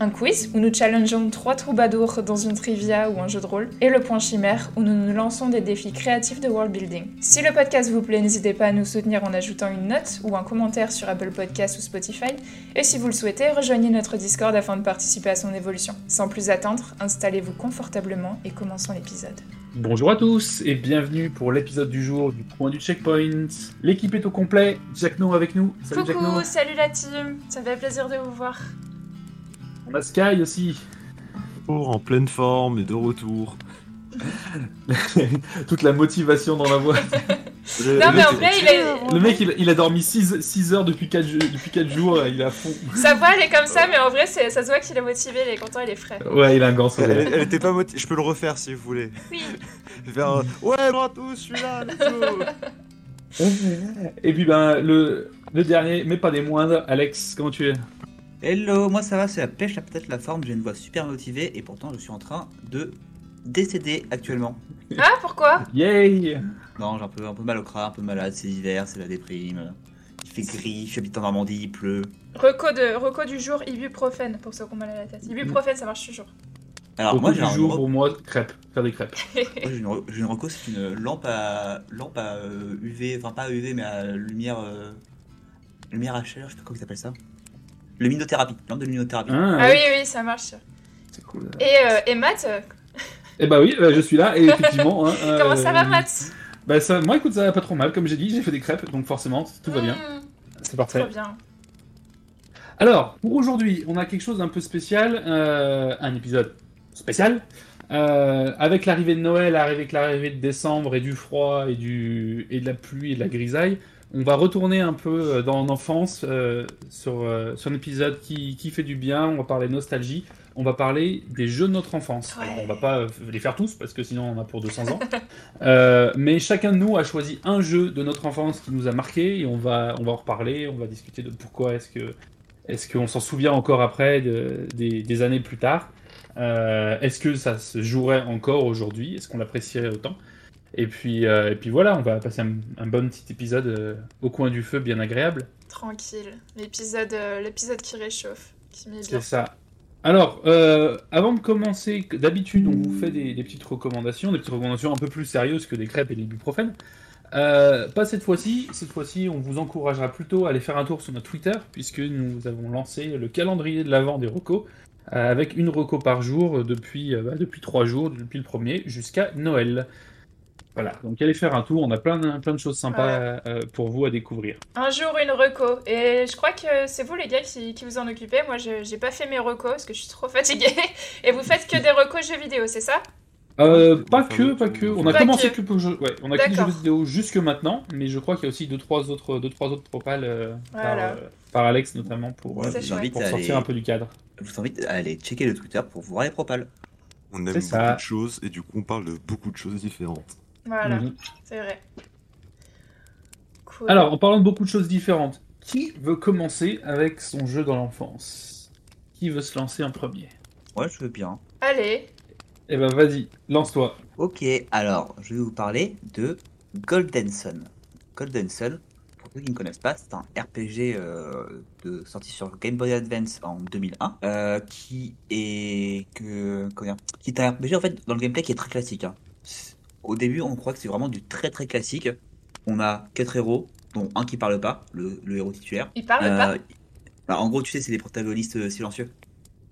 un quiz où nous challengeons trois troubadours dans une trivia ou un jeu de rôle, et le point chimère où nous nous lançons des défis créatifs de world building. Si le podcast vous plaît, n'hésitez pas à nous soutenir en ajoutant une note ou un commentaire sur Apple Podcasts ou Spotify, et si vous le souhaitez, rejoignez notre Discord afin de participer à son évolution. Sans plus attendre, installez-vous confortablement et commençons l'épisode. Bonjour à tous et bienvenue pour l'épisode du jour du point du checkpoint. L'équipe est au complet, Jack No avec nous. Salut Coucou, salut la team, ça fait plaisir de vous voir. On a Sky aussi. Pour en pleine forme et de retour. Toute la motivation dans la voix. Le, non, mais en vrai, il est... Le mec, il, a dormi 6, heures depuis 4, depuis 4 jours, il est à fond. Sa voix, elle est comme ça, mais en vrai, ça se voit qu'il est motivé, il est content, il est frais. Ouais, il a un grand sourire. Elle, était pas motivée. Je peux le refaire si vous voulez. Oui. Faire, ouais, moi tous, je suis là, Et puis, ben, le, le dernier, mais pas des moindres, Alex, comment tu es? Hello, moi ça va, c'est la pêche, la peut-être la forme, j'ai une voix super motivée et pourtant je suis en train de décéder actuellement. Ah, pourquoi? Yay Non, j'ai un peu, un peu mal au crâne, un peu malade, c'est l'hiver, c'est la déprime. Il fait gris, j'habite en Normandie, il pleut. Reco, de, reco du jour, ibuprofène pour ceux qui ont mal à la tête. Ibuprofène, ça marche toujours. Alors moi j'ai un jour pour moi crêpes, faire des crêpes. j'ai une, une reco, c'est une lampe à lampe à UV, euh, enfin pas à UV mais à lumière euh, lumière à chaleur, je sais pas comment ils appellent ça. Luminothérapie, lampe de luminothérapie. Ah, ah oui, oui, ça marche. C'est cool. Et, euh, et Matt euh, Eh bah oui, euh, je suis là, et effectivement. hein, euh, Comment ça va, Matt? bah ça, Moi, écoute, ça va pas trop mal. Comme j'ai dit, j'ai fait des crêpes, donc forcément, tout va bien. Mmh, C'est parfait. Trop bien. Alors, pour aujourd'hui, on a quelque chose d'un peu spécial, euh, un épisode spécial. Euh, avec l'arrivée de Noël, avec l'arrivée de décembre et du froid et, du, et de la pluie et de la grisaille, on va retourner un peu euh, dans l'enfance euh, sur, euh, sur un épisode qui, qui, fait du bien. On va parler nostalgie. On va parler des jeux de notre enfance. Ouais. Alors, on va pas les faire tous parce que sinon on en a pour 200 ans. euh, mais chacun de nous a choisi un jeu de notre enfance qui nous a marqué et on va, on va en reparler. On va discuter de pourquoi est-ce que est-ce qu'on s'en souvient encore après de, des, des, années plus tard. Euh, est-ce que ça se jouerait encore aujourd'hui? Est-ce qu'on l'apprécierait autant? Et puis, euh, et puis voilà, on va passer un, un bon petit épisode euh, au coin du feu, bien agréable. Tranquille, l'épisode, euh, l'épisode qui réchauffe, qui met bien. C'est ça. Alors, euh, avant de commencer, d'habitude, on vous fait des, des, petites recommandations, des petites recommandations un peu plus sérieuses que des crêpes et des ibuprofènes. Pas cette fois-ci. Cette fois-ci, on vous encouragera plutôt à aller faire un tour sur notre Twitter, puisque nous avons lancé le calendrier de l'avant des recos, avec une reco par jour depuis, bah, depuis trois jours, depuis le premier jusqu'à Noël. Voilà, donc allez faire un tour, on a plein de, plein de choses sympas ouais. euh, pour vous à découvrir. Un jour une reco, et je crois que c'est vous les gars qui, qui vous en occupez, moi j'ai pas fait mes recos parce que je suis trop fatiguée, et vous faites que des recos jeux vidéo, c'est ça? Euh, pas que, pas que. On a pas commencé que, que pour jeux, ouais, on a que des jeux vidéo jusque maintenant, mais je crois qu'il y a aussi deux trois autres, deux trois autres propales euh, voilà. par, euh, par, Alex notamment pour, ouais, pour sortir aller... un peu du cadre. Je vous invite à aller checker le Twitter pour voir les propales. On aime beaucoup ça. de choses et du coup on parle de beaucoup de choses différentes. Voilà, mmh. c'est vrai. Cool. Alors, en parlant de beaucoup de choses différentes, qui veut commencer avec son jeu dans l'enfance? Qui veut se lancer en premier? Ouais, je veux bien. Allez. Eh ben, vas-y, lance-toi. Ok, alors, je vais vous parler de Golden Sun. Golden Sun, pour ceux qui ne connaissent pas, c'est un RPG euh, de, sorti sur Game Boy Advance en 2001, euh, qui est que comment dire, qui est un RPG en fait dans le gameplay qui est très classique. Hein au début, on croit que c'est vraiment du très très classique. On a quatre héros, dont un qui parle pas, le, le héros titulaire. Il parle euh, pas bah, En gros, tu sais, c'est des protagonistes euh, silencieux.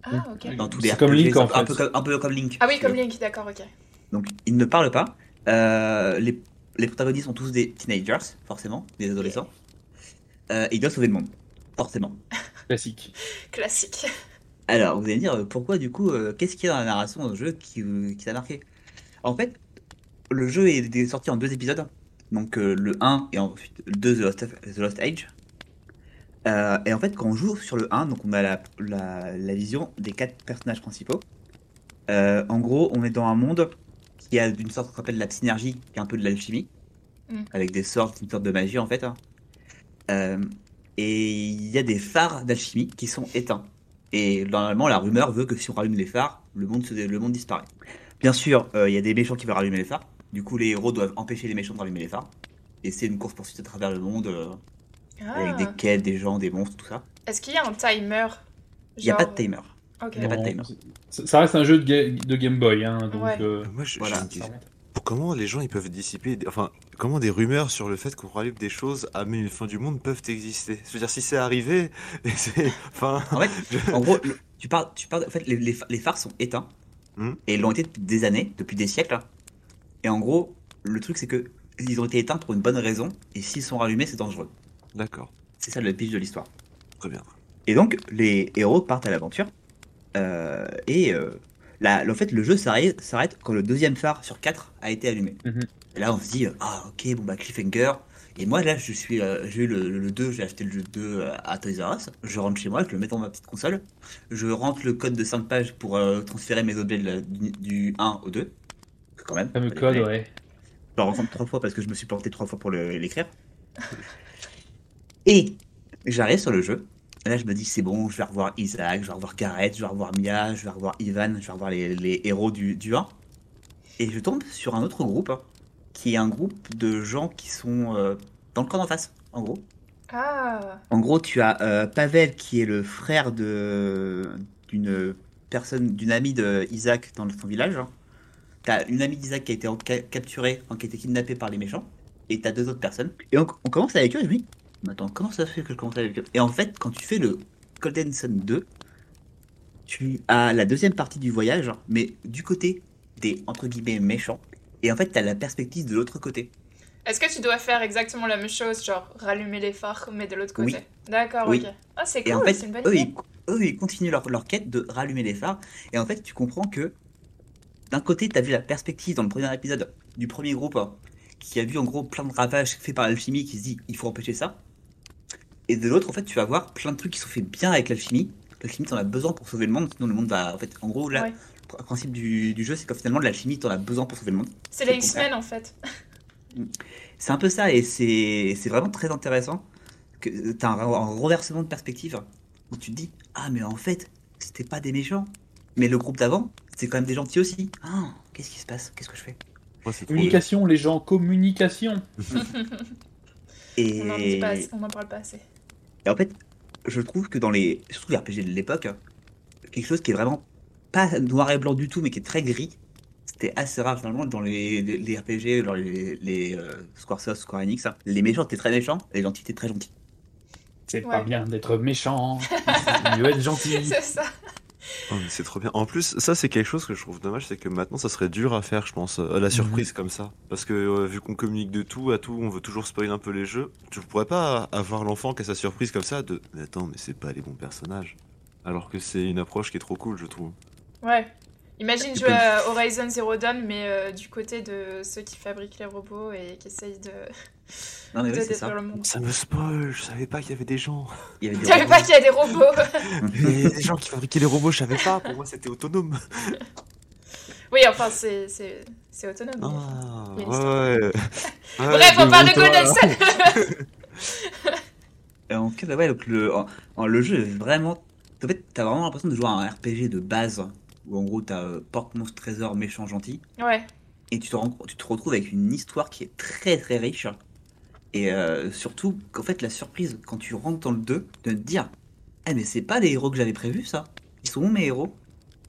Ah, ok. Dans tous les comme Link, en fait. un, peu comme, un peu comme Link. Ah oui, comme Link, d'accord, ok. Donc, ils ne parlent pas. Euh, les, les, protagonistes sont tous des teenagers, forcément, des adolescents. Euh, et ils doivent sauver le monde, forcément. Classique. Classique. Alors, vous allez me dire, pourquoi du coup, euh, qu'est-ce qu'il y a dans la narration dans le jeu qui, qui t'a marqué? En fait, le jeu est sorti en deux épisodes. Donc euh, le 1 et ensuite le 2 The Lost, The Lost Age. Euh, et en fait, quand on joue sur le 1, donc on a la, la, la vision des quatre personnages principaux. Euh, en gros, on est dans un monde qui a une sorte qu'on appelle la synergie, qui est un peu de l'alchimie. Mm. avec des sorts, une sorte de magie en fait. hein. Et il y a des phares d'alchimie qui sont éteints. Et normalement, la rumeur veut que si on rallume les phares, le monde, se- le monde disparaît. Bien sûr, il y a des méchants qui veulent rallumer les phares. Du coup, les héros doivent empêcher les méchants de rallumer les phares. Et c'est une course-poursuite à travers le monde, euh, avec Ah. des quêtes, des gens, des monstres, tout ça. Est-ce qu'il y a un timer Il n'y a pas de timer. Il y a pas de timer. Ça reste un jeu de, ga- de Game Boy, hein, donc. Ouais. euh, Moi, je, Voilà. comment les gens ils peuvent dissiper, enfin, comment des rumeurs sur le fait qu'on rallume des choses à une fin du monde peuvent exister? Je veux dire, si c'est arrivé, c'est, enfin, En fait, je- en gros, le- tu parles, tu parles, en fait, les, les, pha- les phares sont éteints. Hmm. Et ils l'ont été depuis des années, depuis des siècles. Et en gros, le truc, c'est que ils ont été éteints pour une bonne raison. Et s'ils sont rallumés, c'est dangereux. d'accord, C'est ça le pitch de l'histoire. très bien. Et donc, les héros partent à l'aventure. Euh, et euh, la- en fait, le jeu s'arrête quand le deuxième phare sur 4 a été allumé. Mhm. Et là, on se dit, euh, ah ok, bon bah cliffhanger. Et moi, là, je suis, euh, j'ai eu le, le 2, j'ai acheté le jeu 2 à Toys R Us. Je rentre chez moi, je le mets dans ma petite console. Je rentre le code de 5 pages pour euh, transférer mes objets de la- du, du 1 au 2. Quand même. fameux code, ouais. Je le rencontre trois fois parce que je me suis planté trois fois pour l'écrire. Et j'arrive sur le jeu. Et là, je me dis, c'est bon, je vais revoir Isaac, je vais revoir Gareth, je vais revoir Mia, je vais revoir Ivan, je vais revoir les, les héros du, du 1. Et je tombe sur un autre groupe, hein, qui est un groupe de gens qui sont euh, dans le camp d'en face, en gros. Ah. En gros, tu as euh, Pavel qui est le frère de d'une personne, d'une amie de Isaac dans son village. T'as une amie d'Isaac qui a été en- capturée, qui a été kidnappée par les méchants. Et t'as deux autres personnes. Et on, on commence avec eux et je me dis, mais attends, comment ça se fait que je commence avec eux? Et en fait, quand tu fais le Golden Sun 2, tu as la deuxième partie du voyage, mais du côté des entre guillemets méchants. Et en fait, t'as la perspective de l'autre côté. Est-ce que tu dois faire exactement la même chose, genre rallumer les phares, mais de l'autre côté? Oui. D'accord, Oui. ok. Ah, c'est Et en cool, fait, c'est une bonne eux idée. ils, eux, ils continuent leur, leur quête de rallumer les phares. Et en fait, tu comprends que d'un côté, tu as vu la perspective dans le premier épisode du premier groupe hein, qui a vu en gros plein de ravages faits par l'alchimie qui se dit il faut empêcher ça. Et de l'autre, en fait, tu vas voir plein de trucs qui sont faits bien avec l'alchimie. L'alchimie, t'en as besoin pour sauver le monde, sinon le monde va. En fait, en gros, là, Ouais. le principe du, du jeu, c'est que finalement, l'alchimie, t'en as besoin pour sauver le monde. C'est les. X-Men en fait. C'est un peu ça, et c'est c'est vraiment très intéressant. que T'as un, un renversement de perspective où tu te dis Ah, mais en fait, c'était pas des méchants. Mais le groupe d'avant, c'est quand même des gentils aussi. Ah, qu'est-ce qui se passe? Qu'est-ce que je fais? Moi, c'est. Communication, les gens, communication. et... On n'en parle pas assez. et en fait, je trouve que dans les. Surtout les RPG de l'époque, quelque chose qui est vraiment pas noir et blanc du tout, mais qui est très gris. C'était assez rare finalement dans les, les, les RPG, dans les, les euh, Squaresoft, Square Enix. hein. Les méchants étaient très méchants, les gentils étaient très gentils. C'est Ouais. pas bien d'être méchant. Il veut être gentil. C'est ça. Oh, mais c'est trop bien. En plus, ça c'est quelque chose que je trouve dommage, c'est que maintenant ça serait dur à faire, je pense, à la surprise comme ça. Parce que euh, vu qu'on communique de tout à tout, on veut toujours spoiler un peu les jeux. Tu pourrais pas avoir l'enfant qui a sa surprise comme ça de mais attends, mais c'est pas les bons personnages. Alors que c'est une approche qui est trop cool, je trouve. Ouais. Imagine Tu jouer peux- à Horizon Zero Dawn, mais euh, du côté de ceux qui fabriquent les robots et qui essayent de, Non, mais de oui, détruire le monde. Ça me spoil, je savais pas qu'il y avait des gens. Il y avait Tu des savais pas qu'il y a des robots Il y a des gens qui fabriquaient les robots, je savais pas. Pour moi, c'était autonome. Oui, enfin, c'est c'est- c'est autonome. Ah, ouais. ouais. Bref, on parle de Golden. Sun Et en fait, ouais, donc le, en- en- le jeu est vraiment. En fait, t'as vraiment l'impression de jouer à un RPG de base où en gros t'as euh, porte, monstre, trésor, méchant, gentil. Ouais. Et tu te, rends- tu te retrouves avec une histoire qui est très très riche. Et euh, surtout, qu'en fait, la surprise quand tu rentres dans le 2, de te dire Eh, mais c'est pas les héros que j'avais prévus ça Ils sont où mes héros?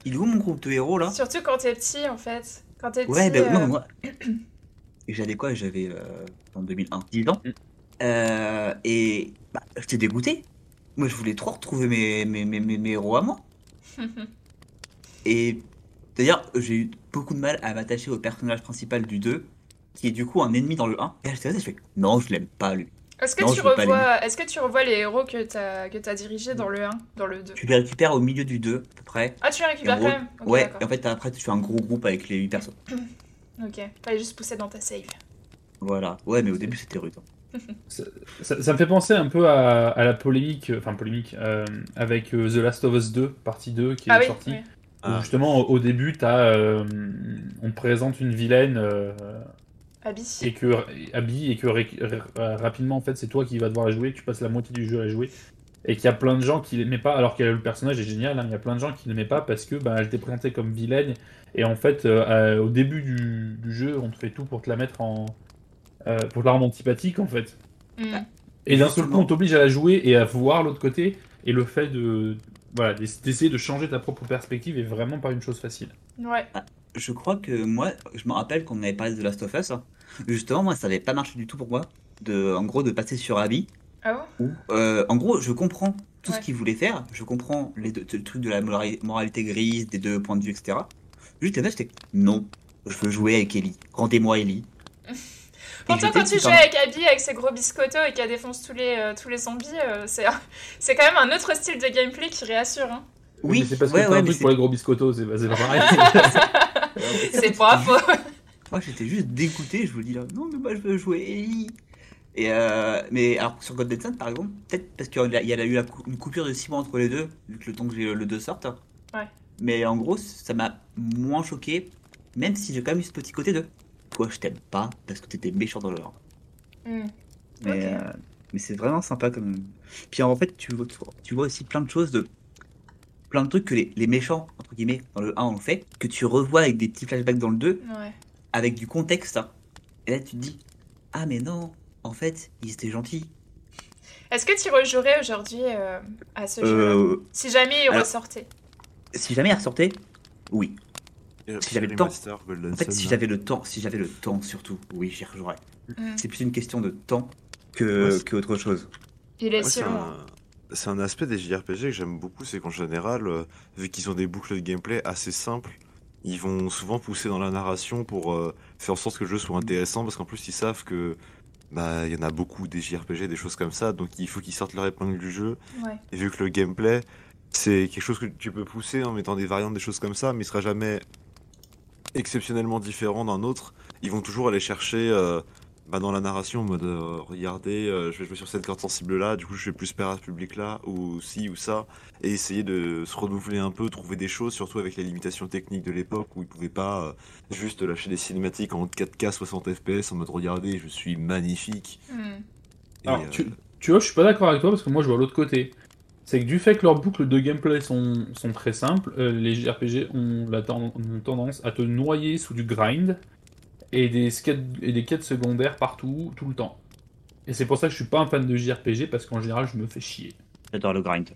Il est où mon groupe de héros là? Surtout quand t'es petit, en fait. Quand t'es petit. Ouais, ben non, euh, moi. Et j'avais quoi? J'avais euh, en 2001, 10 ans. Mm. Euh, et bah, j'étais dégoûté. Moi, je voulais trop retrouver mes, mes, mes, mes, mes héros à moi. Et d'ailleurs, j'ai eu beaucoup de mal à m'attacher au personnage principal du 2, qui est du coup un ennemi dans le 1. Et là, j'étais là, je fais non, je l'aime pas lui. Est-ce que, Non, tu revois... Est-ce que tu revois les héros que t'as que t'as dirigés dans le 1, dans le 2 Tu les récupères au milieu du 2, à peu près. Ah, tu les récupères gros- quand même? Ouais, et en fait, après, tu fais un gros groupe avec les 8 personnes. Ok, fallait juste pousser dans ta save. Voilà. Ouais, mais au début, c'était rude. hein. Ça, ça- ça me fait penser un peu à, à la polémique, enfin polémique, euh, avec euh, The Last of Us 2, partie 2, qui est Ah oui, sortie. oui. Où Ah. justement, au, au début, t'as, euh, on te présente une vilaine euh, Abby. et que Abby et que euh, rapidement en fait c'est toi qui vas devoir la jouer, que tu passes la moitié du jeu à la jouer et qu'il y a plein de gens qui l'aimaient pas alors que le personnage est génial, hein, il y a plein de gens qui l'aimaient pas parce que bah, elle était présentée comme vilaine et en fait euh, euh, au début du, du jeu on te fait tout pour te la mettre en euh, pour te la rendre antipathique en fait Mm. et d'un seul coup on t'oblige à la jouer et à voir l'autre côté et le fait de voilà d'ess- d'essayer de changer ta propre perspective est vraiment pas une chose facile. Ouais. Je crois que moi, je me rappelle qu'on avait parlé de Last of Us. hein. Justement, moi, ça n'avait pas marché du tout pour moi. De, en gros, de passer sur Abby. Ah bon euh, en gros, je comprends tout Ouais. ce qu'il voulait faire. Je comprends les deux, le truc de la morali- moralité grise, des deux points de vue, etc. Juste là, j'étais non, je veux jouer avec Ellie. Rendez-moi Ellie. Pourtant, quand tu joues avec Abby, avec ses gros biscottos et qu'elle défonce tous les, euh, tous les zombies, euh, c'est c'est quand même un autre style de gameplay qui réassure. Hein. Oui, mais c'est parce ouais, que t'as ouais, un truc pour les gros biscottos, c'est c'est pas pareil. C'est pas faux. Moi, j'étais juste dégoûté. Je vous dis là, non, mais moi, je veux jouer Ellie. Et euh, mais alors sur Golden Sun par exemple, peut-être parce qu'il y a, il y a eu la cou- une coupure de 6 mois entre les deux, vu que le temps que j'ai le 2 sorte. Ouais. Mais en gros, ça m'a moins choqué, même si j'ai quand même eu ce petit côté de toi, je t'aime pas parce que t'étais méchant dans le lore. Mm. Mais, euh, mais c'est vraiment sympa comme. Puis en fait, tu vois, tu vois aussi plein de choses de. Plein de trucs que les, les méchants, entre guillemets, dans le 1 ont fait, que tu revois avec des petits flashbacks dans le 2, Ouais. avec du contexte. Et là, tu te dis, ah mais non, en fait, ils étaient gentils. Est-ce que tu rejouerais aujourd'hui euh, à ce jeu Euh, Si jamais il alors- ressortait? si jamais il ressortait, oui. Et Si j'avais le temps. En fait, si là. j'avais le temps, si j'avais le temps surtout, oui, j'y rejouerais. Mm. C'est plus une question de temps que, Ouais, que autre chose. Il est Ouais, c'est sûr. un... c'est un aspect des JRPG que j'aime beaucoup, c'est qu'en général, euh, vu qu'ils ont des boucles de gameplay assez simples, ils vont souvent pousser dans la narration pour euh, faire en sorte que le jeu soit intéressant, parce qu'en plus ils savent que bah il y en a beaucoup des JRPG, des choses comme ça, donc il faut qu'ils sortent leur épingle du jeu. Ouais. Et vu que le gameplay, c'est quelque chose que tu peux pousser en mettant des variantes, des choses comme ça, mais il sera jamais exceptionnellement différent d'un autre. Ils vont toujours aller chercher euh, bah, dans la narration en mode euh, regardez, euh, je vais jouer sur cette carte sensible là, du coup je vais plus perdre à ce public là, ou ci ou ça, et essayer de se renouveler un peu, trouver des choses, surtout avec les limitations techniques de l'époque où ils pouvaient pas euh, juste lâcher des cinématiques en 4K 60 FPS en mode regardez, je suis magnifique. Mm. Et, Alors, euh, tu, tu vois, je suis pas d'accord avec toi parce que moi je vois l'autre côté. C'est que du fait que leurs boucles de gameplay sont, sont très simples, euh, les JRPG ont la ten- ont tendance à te noyer sous du grind et des, skate- et des quêtes secondaires partout, tout le temps. Et c'est pour ça que je suis pas un fan de JRPG parce qu'en général je me fais chier. J'adore le grind.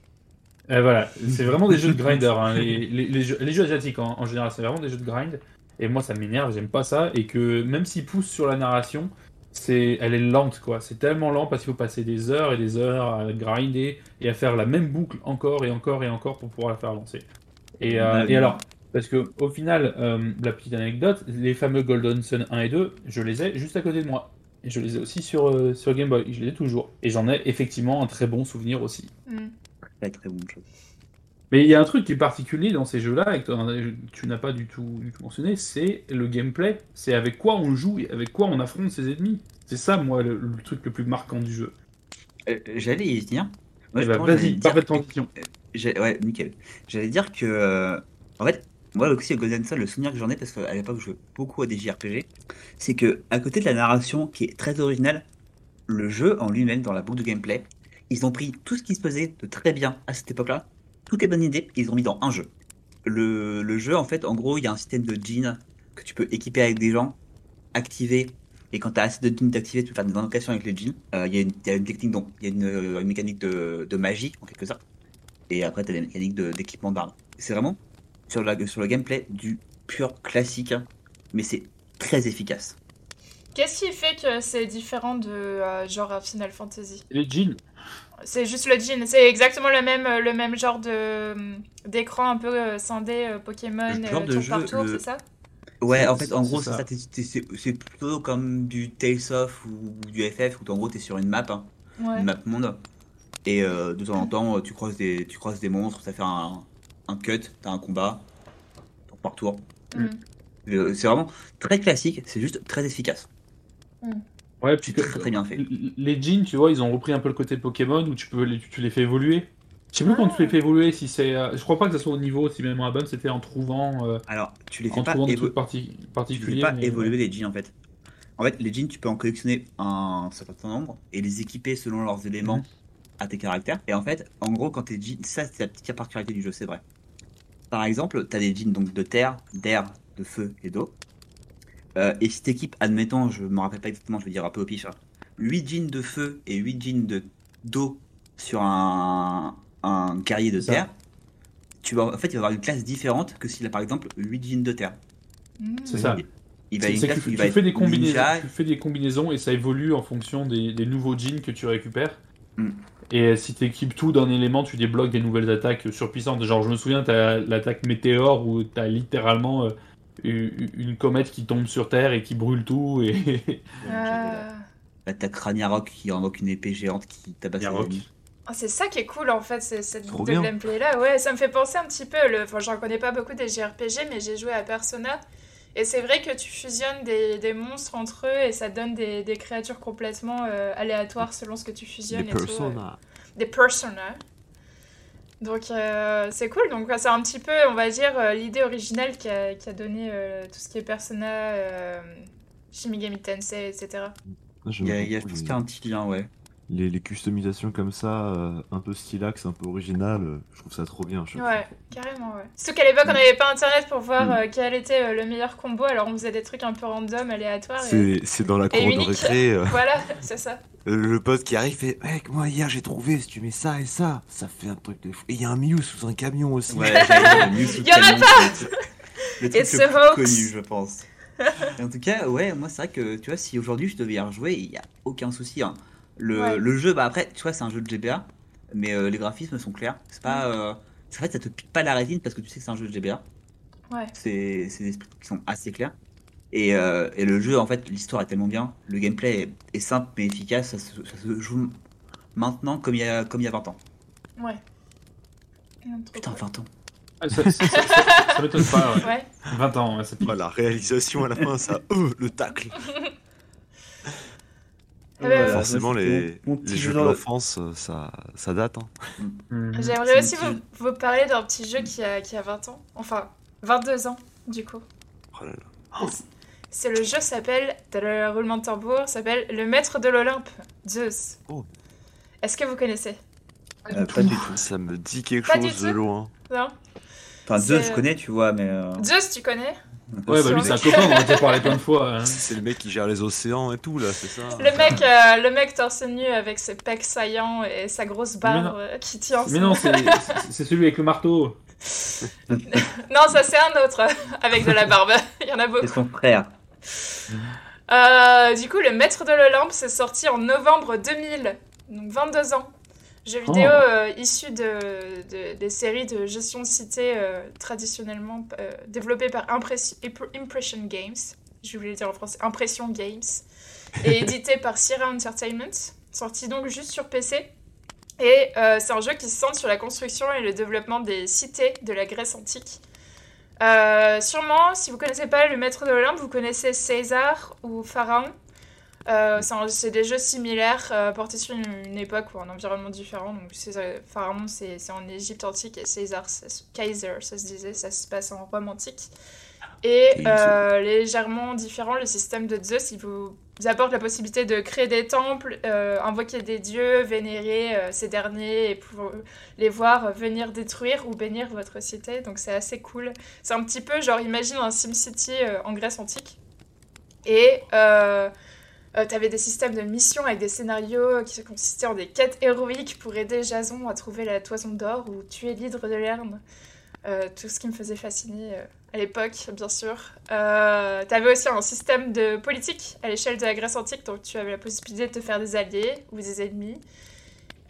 Et voilà, c'est vraiment des jeux de grinder. hein. Les, les- les jeux, les jeux asiatiques en, en général, c'est vraiment des jeux de grind. Et moi, ça m'énerve, j'aime pas ça. Et que même s'ils poussent sur la narration, c'est, elle est lente, quoi. C'est tellement lent parce qu'il faut passer des heures et des heures à grinder et à faire la même boucle encore et encore et encore pour pouvoir la faire avancer. Et, euh, Ah et alors, parce que au final, euh, la petite anecdote, les fameux Golden Sun 1 et 2, je les ai juste à côté de moi. Et je les ai aussi sur, euh, sur Game Boy, je les ai toujours. Et j'en ai effectivement un très bon souvenir aussi. Mm. Très très bonne chose. Mais il y a un truc qui est particulier dans ces jeux-là, et que tu n'as pas du tout, du tout mentionné, c'est le gameplay. C'est avec quoi on joue et avec quoi on affronte ses ennemis. C'est ça, moi, le, le truc le plus marquant du jeu. Euh, J'allais y venir. Moi, Eh ben, Vas-y, parfaite transition. J'ai- Ouais, nickel. J'allais dire que, euh, en fait, moi aussi, au Golden Sun, le souvenir que j'en ai, parce qu'à l'époque, je jouais beaucoup à des JRPG, c'est que, à côté de la narration qui est très originale, le jeu en lui-même, dans la boucle de gameplay, ils ont pris tout ce qui se faisait de très bien à cette époque-là, toutes les bonnes idées, ils ont mis dans un jeu. Le, le jeu, en fait, en gros, il y a un système de jeans que tu peux équiper avec des gens, activer, et quand tu as assez de jeans d'activer, tu peux faire des invocations avec les jeans. Euh, Il y, a une- il y a une technique, donc, il y a une, euh, une mécanique de, de magie, en quelque sorte. Et après, tu as des mécaniques de- d'équipement d'armes. C'est vraiment sur, la, sur le gameplay du pur classique, mais c'est très efficace. Qu'est-ce qui fait que c'est différent de euh, genre Final Fantasy? Les jeans. C'est juste le jean, c'est exactement le même, euh, le même genre de d'écran un peu euh, scindé euh, Pokémon Le genre euh, de tour jeu, par tour, le- c'est ça? Ouais, en fait, en gros, c'est ça. ça. t'es- t'es- C'est c'est plutôt comme du Tales of ou du FF, où en gros, tu es sur une map, hein, Ouais. une map monde. Et euh, de temps en temps, tu croises des, tu croises des monstres, ça fait un, un cut, t'as un combat, tour par tour. Mm. Euh, C'est vraiment très classique, c'est juste très efficace. Ouais, puis très très bien fait. les jeans, tu vois, ils ont repris un peu le côté Pokémon où tu peux les, tu les fais évoluer. Je sais plus Ah. quand tu les fais évoluer, si c'est. euh, je crois pas que ça soit au niveau, si même à bonne, c'était en trouvant, euh, Alors, tu les fais en pas, trouvant des évo- trucs parti- tu les fais particuliers. pas mais- évoluer les jeans en fait. En fait, les jeans, tu peux en collectionner un certain nombre et les équiper selon leurs éléments à tes caractères. Et en fait, en gros, quand tes jeans, ça c'est la petite particularité du jeu, c'est vrai. Par exemple, tu as des jeans donc de terre, d'air, de feu et d'eau. Euh, et si t'équipes, admettons, je me rappelle pas exactement, je vais dire un peu au pif, 8 jeans de feu et 8 jeans de d'eau sur un, un guerrier de terre, tu vas, en fait, il va avoir une classe différente que s'il a par exemple 8 jeans de terre. Mm. C'est ça. Il va une classe tu, fais des combinaisons, ninja, tu fais des combinaisons et ça évolue en fonction des, des nouveaux jeans que tu récupères. Mm. Et si tu équipes tout d'un élément, tu débloques des nouvelles attaques surpuissantes. Genre, je me souviens, tu as l'attaque météore où tu as littéralement euh, une comète qui tombe sur Terre et qui brûle tout. Et... Ah. L'attaque Ragnarok qui invoque une épée géante qui tabasse les ennemis. Ah, c'est ça qui est cool en fait, cette boucle de gameplay là. Ouais, ça me fait penser un petit peu. Le... Enfin, j'en connais pas beaucoup des JRPG, mais j'ai joué à Persona. Et c'est vrai que tu fusionnes des, des monstres entre eux et ça donne des, des créatures complètement euh, aléatoires selon ce que tu fusionnes Des et tout. euh. Des personas. Donc euh, c'est cool. Donc ouais, c'est un petit peu, on va dire, euh, l'idée originale qui a, qui a donné euh, tout ce qui est Persona, euh, Shin Megami Tensei, etc. J'aime Il y a, y a- je beaucoup pense les- qu'il y a un petit lien, ouais. les, les customisations comme ça, euh, un peu stylax, un peu original, euh, je trouve ça trop bien. Ouais, carrément, ouais. Surtout qu'à l'époque, on n'avait pas internet pour voir Mm. euh, quel était euh, le meilleur combo, alors on faisait des trucs un peu random, aléatoires. Et... C'est c'est dans la cour de récré, euh, Voilà, c'est ça. Le pote qui arrive fait Mec, moi hier j'ai trouvé, si tu mets ça et ça, ça fait un truc de fou. Et il y a un Mew sous un camion aussi. Ouais, sous Y en a camion, c'est Le truc It's le a plus hoax. connu, je pense. Et en tout cas, ouais, moi c'est vrai que tu vois, si aujourd'hui je devais y rejouer, il n'y a aucun souci. hein. Le, Ouais. le jeu, bah après, tu vois, c'est un jeu de GBA, mais euh, les graphismes sont clairs. C'est pas. Euh, En fait, ça te pique pas la rétine parce que tu sais que c'est un jeu de GBA. Ouais. C'est c'est des trucs qui sont assez clairs. Et, euh, et le jeu, en fait, l'histoire est tellement bien. Le gameplay est, est simple mais efficace. Ça se, ça se joue maintenant comme il y a, comme il y a 20 ans. Ouais. Putain, cool. 20 ans. Ah, ça ça- ça- ça- ça m'étonne pas, ouais. Ouais. 20 ans, ouais, c'est Oh, la réalisation à la fin, ça, euh, le tacle. Ah bah, Voilà, Forcément, les, mon- mon petit les jeu jeux de l'enfance, euh, ça, ça date. Hein. Mhm. J'aimerais aussi vous, vous parler d'un petit jeu qui a, qui a 20 ans. Enfin, 22 ans, du coup. Oh là là. C'est le jeu s'appelle, le roulement de tambour, s'appelle Le Maître de l'Olympe, Zeus. Oh. Est-ce que vous connaissez? Euh, pas du tout. Ça me dit quelque Pas chose de loin. Non Enfin, C'est- deux, je connais, tu vois, mais. euh, Zeus, tu connais? Ouais, bah lui, c'est un copain, on en a déjà parlé plein de fois. hein. C'est le mec qui gère les océans et tout, là, c'est ça Le mec, euh, le mec torse nu avec ses pecs saillants et sa grosse barbe euh, qui tient. Mais non, c'est c'est- c'est celui avec le marteau. Non, ça c'est un autre avec de la barbe. Il y en a C'est beaucoup. son frère. Euh, du coup, le Maître de l'Olympe, c'est sorti en novembre 2000, donc 22 ans. Jeu vidéo Oh. euh, issu de, de- des séries de gestion de cité euh, traditionnellement développées par Impressi- Impr- Impression Games. Je voulais le dire en français, Impression Games. Et édité par Sierra Entertainment. Sorti donc juste sur PC. Et c'est un jeu qui se centre sur la construction et le développement des cités de la Grèce antique. Euh, sûrement, si vous connaissez pas le Maître de l'Olympe, vous connaissez César ou Pharaon. Euh, c'est des jeux similaires euh, portés sur une, une époque ou un environnement différent. Donc César- Pharaon, c'est en Égypte antique et César, ça se- Kaiser, ça se disait, ça se passe en Rome antique. Et légèrement différent, le système de Zeus, il vous apporte la possibilité de créer des temples, euh, invoquer des dieux, vénérer euh, ces derniers et pour les voir venir détruire ou bénir votre cité. Donc c'est assez cool. C'est un petit peu genre, imagine un SimCity euh, en Grèce antique. Et euh, t'avais des systèmes de missions avec des scénarios qui consistaient en des quêtes héroïques pour aider Jason à trouver la toison d'or ou tuer l'hydre de. Euh, tout ce qui me faisait fasciner à l'époque, bien sûr. Euh, t'avais aussi un système de politique à l'échelle de la Grèce antique, donc tu avais la possibilité de te faire des alliés ou des ennemis.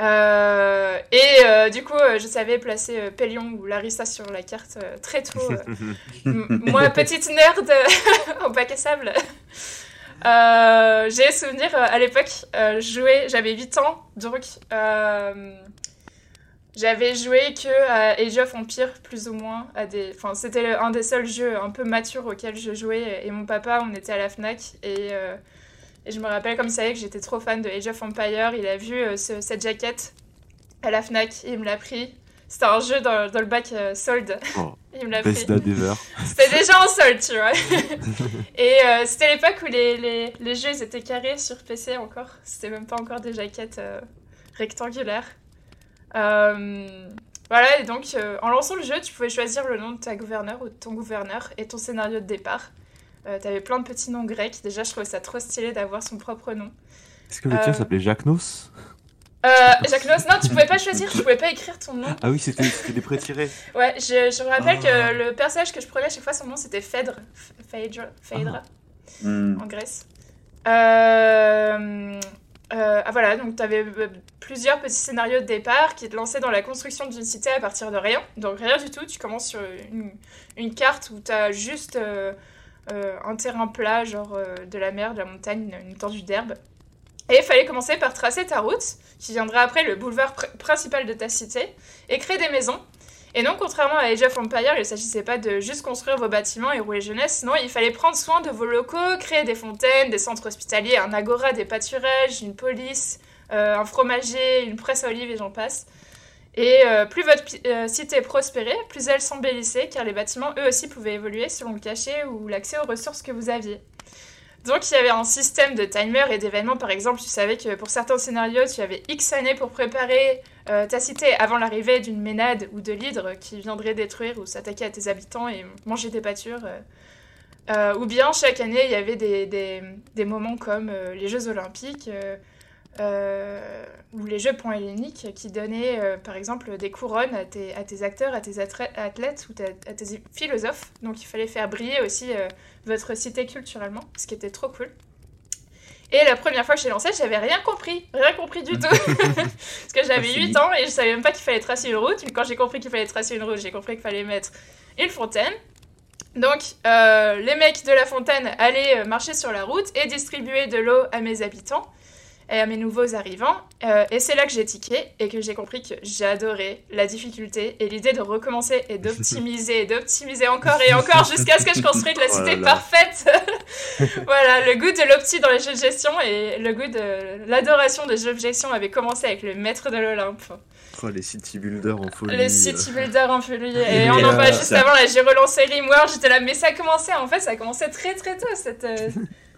Euh, et euh, du coup, euh, je savais placer Pélion ou Larissa sur la carte très tôt. moi, petite nerd au bac à sable. J'ai souvenir à l'époque, jouer, j'avais 8 ans, donc j'avais joué que à Age of Empire, plus ou moins. À des... enfin, c'était un des seuls jeux un peu matures auxquels je jouais. Et mon papa, on était à la Fnac. Et, euh, et je me rappelle, comme il savait que j'étais trop fan de Age of Empire, il a vu euh, ce- cette jaquette à la Fnac. Et il me l'a pris. C'était un jeu dans, dans le bac euh, solde. Oh. Il me l'a pris. C'était déjà en sol, tu vois. Et euh, c'était l'époque où les, les, les jeux ils étaient carrés sur PC encore. C'était même pas encore des jaquettes euh, rectangulaires. Euh, voilà, et donc euh, en lançant le jeu, tu pouvais choisir le nom de ta gouverneur ou de ton gouverneur et ton scénario de départ. Euh, T'avais plein de petits noms grecs. Déjà, je trouvais ça trop stylé d'avoir son propre nom. Est-ce que le Euh, tien s'appelait Jacnos? Euh, Jacques Noss, non, tu pouvais pas choisir, tu pouvais pas écrire ton nom. Ah oui, c'était des prétirés. Ouais, je, je me rappelle Ah. que le personnage que je prenais à chaque fois, son nom c'était Phèdre. Phaedra, Phaedra Hmm. en Grèce. Euh, euh, ah voilà, donc tu avais plusieurs petits scénarios de départ qui te lançaient dans la construction d'une cité à partir de rien. Donc rien du tout, tu commences sur une, carte où tu as juste euh, euh, un terrain plat, genre euh, de la mer, de la montagne, une, une étendue d'herbe. Et il fallait commencer par tracer ta route, qui viendra après le boulevard pr- principal de ta cité, et créer des maisons. Et non, contrairement à Age of Empire, il ne s'agissait pas de juste construire vos bâtiments et rouler jeunesse. Non, il fallait prendre soin de vos locaux, créer des fontaines, des centres hospitaliers, un agora, des pâturages, une police, euh, un fromager, une presse à olives et j'en passe. Et euh, plus votre euh, cité prospérait, plus elle s'embellissait, car les bâtiments, eux aussi, pouvaient évoluer selon le cachet ou l'accès aux ressources que vous aviez. Donc il y avait un système de timer et d'événements, par exemple, tu savais que pour certains scénarios, tu avais X années pour préparer euh, ta cité avant l'arrivée d'une ménade ou de l'hydre qui viendrait détruire ou s'attaquer à tes habitants et manger tes pâtures. euh. Euh, ou bien chaque année, il y avait des, moments comme les Jeux Olympiques ou les Jeux Point Helléniques qui donnaient, euh, par exemple, des couronnes à tes, à tes acteurs, à tes athlètes ou à tes philosophes. Donc il fallait faire briller aussi euh, votre cité culturellement, ce qui était trop cool. Et la première fois que j'ai lancé, j'avais rien compris, rien compris du tout. Parce que j'avais Ah, c'est 8 vite. ans et je savais même pas qu'il fallait tracer une route. Mais quand j'ai compris qu'il fallait tracer une route, j'ai compris qu'il fallait mettre une fontaine. Donc, euh, les mecs de la fontaine allaient euh, marcher sur la route et distribuer de l'eau à mes habitants et à mes nouveaux arrivants. Euh, et c'est là que j'ai tiqué et que j'ai compris que j'adorais la difficulté et l'idée de recommencer et d'optimiser et d'optimiser encore et encore jusqu'à ce que je construise la Oh cité là là. parfaite. voilà, le goût de l'opti dans les jeux de gestion et le goût de l'adoration des jeux de gestion avait commencé avec le maître de l'Olympe. Oh, les city builders en folie. Le city builder en folie. Et Mais, on en euh, parlait juste ça- avant, là, j'ai relancé Rimworld, j'étais là, mais ça a commencé, en fait, ça a commencé très très tôt, cette, euh,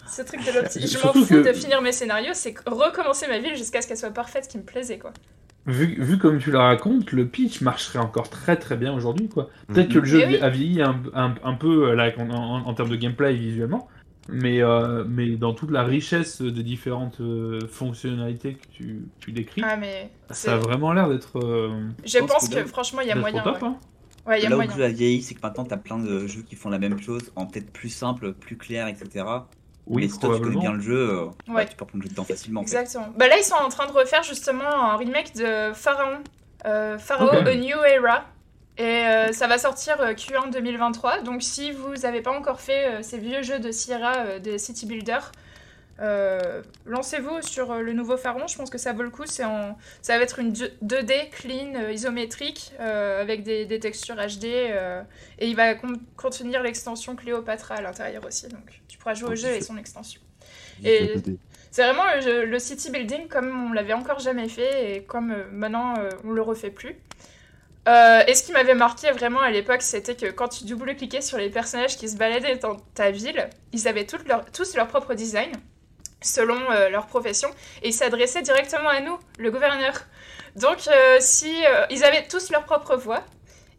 ce truc de l'opti. Je m'en fous que- de finir mes scénarios, c'est recommencer ma ville jusqu'à ce qu'elle soit parfaite, qui me plaisait, quoi. Vu, vu comme tu la racontes, le pitch marcherait encore très très bien aujourd'hui. quoi. Peut-être que le jeu Eh oui. a vieilli un, un- un peu euh, là, en, en- en termes de gameplay et visuellement, mais, euh, mais dans toute la richesse de différentes euh, fonctionnalités que tu, tu décris, Ah, mais. ça a vraiment l'air d'être euh, Je pense pense que franchement, il y a moyen. top. ouais. hein. Ouais, il y a Là où le moyen. jeu a vieilli, c'est que maintenant t'as plein de jeux qui font la même chose en peut-être plus simple, plus clair, etc. Oui, Mais si toi tu connais bien le jeu, euh, bah, tu peux reprendre le jeu dedans facilement. en fait. Exactement. Bah là, ils sont en train de refaire justement un remake de Pharaon. Euh, Pharaoh Ok. A New Era. Et euh, ça va sortir euh, Q1 2023. Donc si vous n'avez pas encore fait euh, ces vieux jeux de Sierra, euh, de City Builder, euh, lancez-vous sur euh, le nouveau Pharaon. Je pense que ça vaut le coup. C'est en... Ça va être une 2D clean, euh, isométrique, euh, avec des, des textures HD. euh, et il va con- contenir l'extension Cléopatra à l'intérieur aussi. Donc tu pourras jouer au jeu et son extension. Et- C'est vraiment le, city building comme on l'avait encore jamais fait et comme maintenant on le refait plus. Euh, et ce qui m'avait marqué vraiment à l'époque, c'était que quand tu double-cliquais sur les personnages qui se baladaient dans ta ville, ils avaient leur- tous leur propre design selon euh, leur profession et ils s'adressaient directement à nous, le gouverneur. Donc euh, si euh, ils avaient tous leur propre voix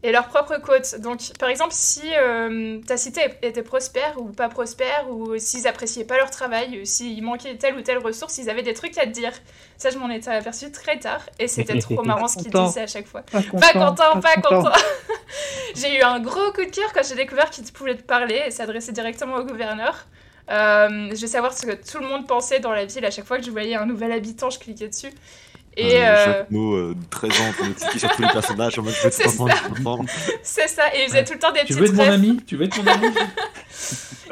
et leur propre côte. Donc par exemple si euh, ta cité était prospère ou pas prospère ou s'ils appréciaient pas leur travail, ou s'il manquait telle ou telle ressource, ils avaient des trucs à te dire. Ça je m'en étais aperçu très tard et c'était trop marrant ce qu'ils content. disaient à chaque fois. Pas Pas content, pas content. j'ai eu un gros coup de cœur quand j'ai découvert qu'il pouvait te parler et s'adresser directement au gouverneur. Euh, je vais savoir ce que tout le monde pensait dans la ville. À chaque fois que je voyais un nouvel habitant, je cliquais dessus. Et Euh, euh, Chaque mot, euh, 13 ans, on cliquer sur tous les personnages en mode je vais C'est te comprendre, c'est ça. Et il faisait tout le temps des Tu petites veux être mon ami? Tu veux être mon ami?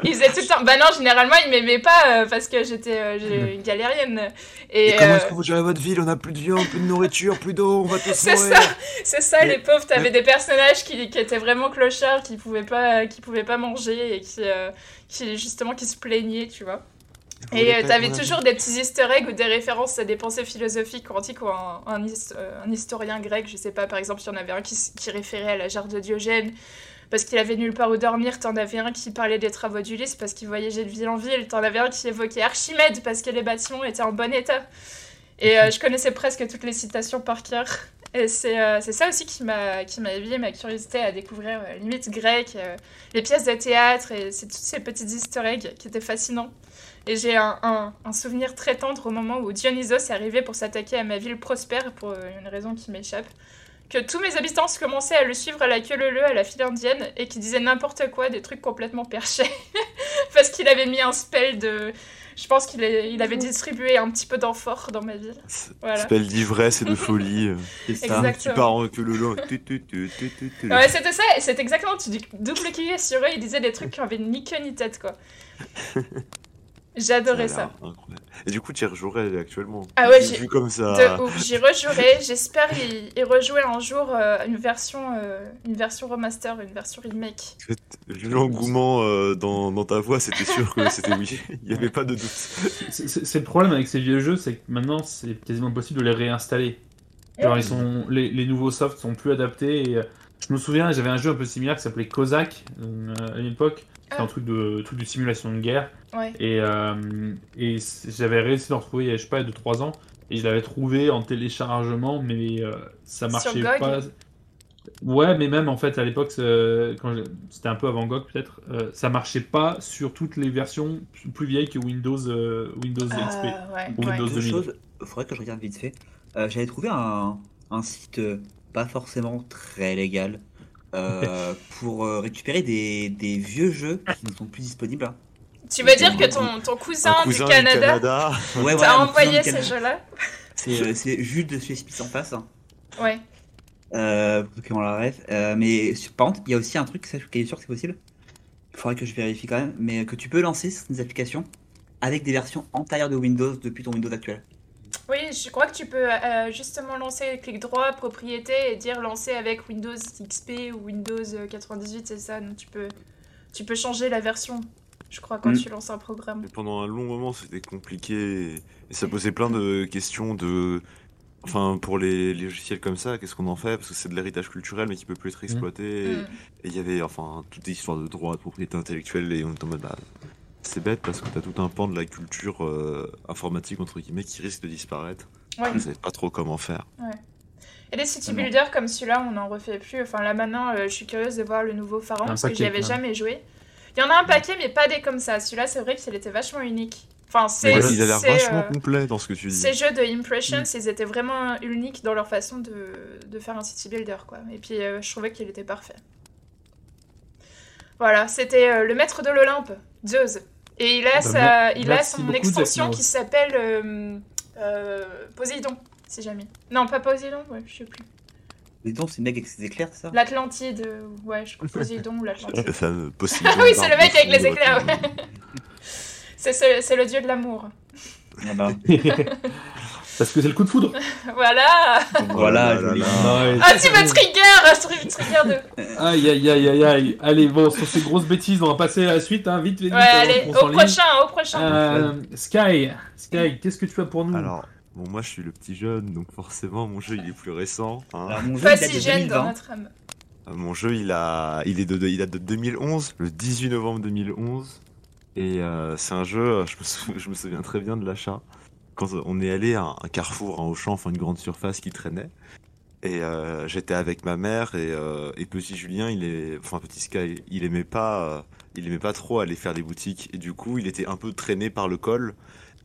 Il faisait tout le temps. Bah non, généralement, il m'aimait pas euh, parce que j'étais euh, une galérienne. Et, Et comment euh, est-ce que vous gérez votre ville? On a plus de viande, plus de nourriture, plus d'eau, on va tous C'est mourir. c'est ça, Mais- les pauvres. T'avais des personnages qui, qui étaient vraiment clochards, qui pouvaient pas, qui pouvaient pas manger et qui, euh, qui justement qui se plaignaient, tu vois. Vous Et euh, t'avais toujours des petits easter eggs ou des références à des pensées philosophiques antiques ou un, euh, un historien grec, je sais pas, par exemple, il y en avait un qui, qui référait à la jarre de Diogène, parce qu'il avait nulle part où dormir. T'en avais un qui parlait des travaux d'Ulysse parce qu'il voyageait de ville en ville. T'en avais un qui évoquait Archimède parce que les bâtiments étaient en bon état. Et euh, je connaissais presque toutes les citations par cœur. Et c'est euh, ça aussi qui m'a éveillé ma curiosité à découvrir euh, les mythes grecs, euh, les pièces de théâtre et c'est tous ces petits easter eggs qui étaient fascinants. Et j'ai un, un- souvenir très tendre au moment où Dionysos est arrivé pour s'attaquer à ma ville prospère pour une raison qui m'échappe. Que tous mes habitants commençaient à le suivre à la queue leu à la file indienne et qui disaient n'importe quoi, des trucs complètement perchés. Parce qu'il avait mis un spell de. Je pense qu'il il avait distribué un petit peu d'amphore dans ma ville. Voilà. Spell d'ivresse et de folie. C'est ça. Tu pars en queue le long. tu, tu, tu, tu, tu, tu. Ouais, c'était ça, c'est exactement, tu dis double cliquer sur eux, ils disaient des trucs qui avaient ni queue ni tête, quoi. J'adorais ça. incroyable. Et du coup, tu y rejouerais actuellement. Ah ouais, j'ai- Vu comme ça. J'y rejouerai, j'espère y, y rejouer un jour euh, une version euh, une version remaster, une version remake. Vu l'engouement euh, dans, dans ta voix, c'était sûr que c'était oui. Il n'y avait pas de doute. C'est- le problème avec ces vieux jeux, c'est que maintenant c'est quasiment impossible de les réinstaller. Genre, ils sont, les, les nouveaux softs sont plus adaptés. Et, euh, je me souviens, j'avais un jeu un peu similaire qui s'appelait Kozak euh, à l'époque. C'était Ah. un truc de, truc de simulation de guerre. Ouais. Et, euh, et j'avais réussi à le retrouver il y a, je sais pas, 2-3 ans. Et je l'avais trouvé en téléchargement, mais euh, ça Sur marchait GOG pas. Ouais, mais même en fait à l'époque, c'est- c'était un peu avant GOG peut-être, euh, ça marchait pas sur toutes les versions plus- vieilles que Windows, euh, Windows XP. Ah, ouais, Ou ouais. Windows Deux 2000. choses, faudrait que je regarde vite fait. Euh, J'avais trouvé un, un site pas forcément très légal euh, pour euh, récupérer des, des vieux jeux qui ne sont plus disponibles. hein. Tu veux dire que ton, ton cousin, Un cousin du Canada, Canada. Ouais, t'a voilà, envoyé ces jeux-là C'est euh, Jules de chez Spice en face. hein. Ouais. Euh, pour la ref. Euh, mais sur- par contre, il y a aussi un truc, ça, je suis sûr que c'est possible. Il faudrait que je vérifie quand même. Mais que tu peux lancer certaines applications avec des versions antérieures de Windows depuis ton Windows actuel. Oui, je crois que tu peux euh, justement lancer clic droit, propriété et dire lancer avec Windows XP ou Windows 98, c'est ça. Donc tu peux, tu peux changer la version, je crois, quand Mm. tu lances un programme. Mais pendant un long moment, c'était compliqué. Et ça posait plein de questions de. Enfin, pour les, les logiciels comme ça, qu'est-ce qu'on en fait Parce que c'est de l'héritage culturel, mais qui peut plus être exploité. Et Mm. et il y avait, enfin, toutes des histoires de droit, de propriété intellectuelle. Et on était en mode, bah, c'est bête parce que t'as tout un pan de la culture euh, informatique, entre guillemets, qui risque de disparaître. Ouais. On savait pas trop comment faire. Et les city Ah builders comme celui-là, on n'en refait plus. Enfin là maintenant, euh, je suis curieuse de voir le nouveau Pharaon parce que paquet, j'y avais jamais joué. Il y en a un paquet, mais pas des comme ça. Celui-là, c'est vrai qu'il était vachement unique. Enfin, c'est. Il a l'air c'est, vachement euh, complet dans ce que tu dis. Ces jeux de Impressions, Mm. ils étaient vraiment uniques dans leur façon de, de faire un city builder, quoi. Et puis, euh, je trouvais qu'il était parfait. Voilà, c'était euh, le maître de l'Olympe, Zeus. Et il a, Bah, sa, il a son extension qui s'appelle euh, euh, Poséidon, si jamais. Non, pas Poséidon, ouais, je sais plus. Donc, c'est le mec avec ses éclairs, c'est ça? L'Atlantide, euh, ouais, je crois Poséidon ou l'Atlantide. Poséidon. Ah oui, c'est le mec avec les éclairs, ouais. C'est le dieu de l'amour. Ah bah, Parce que c'est le coup de foudre. Voilà Voilà, Oh là là. Ah, c'est tu me trigger Trigger trigger 2 Aïe aïe aïe aïe aïe. Allez, bon, sur ces grosses bêtises, on va passer à la suite, hein, vite, vite, vite. Ouais, allez, au prochain, au prochain Euh, Sky, Sky, qu'est-ce que tu as pour nous Alors, bon, moi je suis le petit jeune, donc forcément mon jeu il est plus récent. hein. Alors, mon jeu, Pas il date si de jeune dans 2020. notre âme. Euh, Mon jeu il a, il est de, de- il date de 2011, le 18 novembre 2011, et euh, c'est un jeu, euh, je me, sou- je me souviens très bien de l'achat. Quand on est allé à un, carrefour, un Auchan, enfin une grande surface qui traînait, et euh, j'étais avec ma mère et, euh, et petit Julien, il est, enfin petit Sky, il aimait pas, euh, il aimait pas trop aller faire des boutiques, et du coup il était un peu traîné par le col,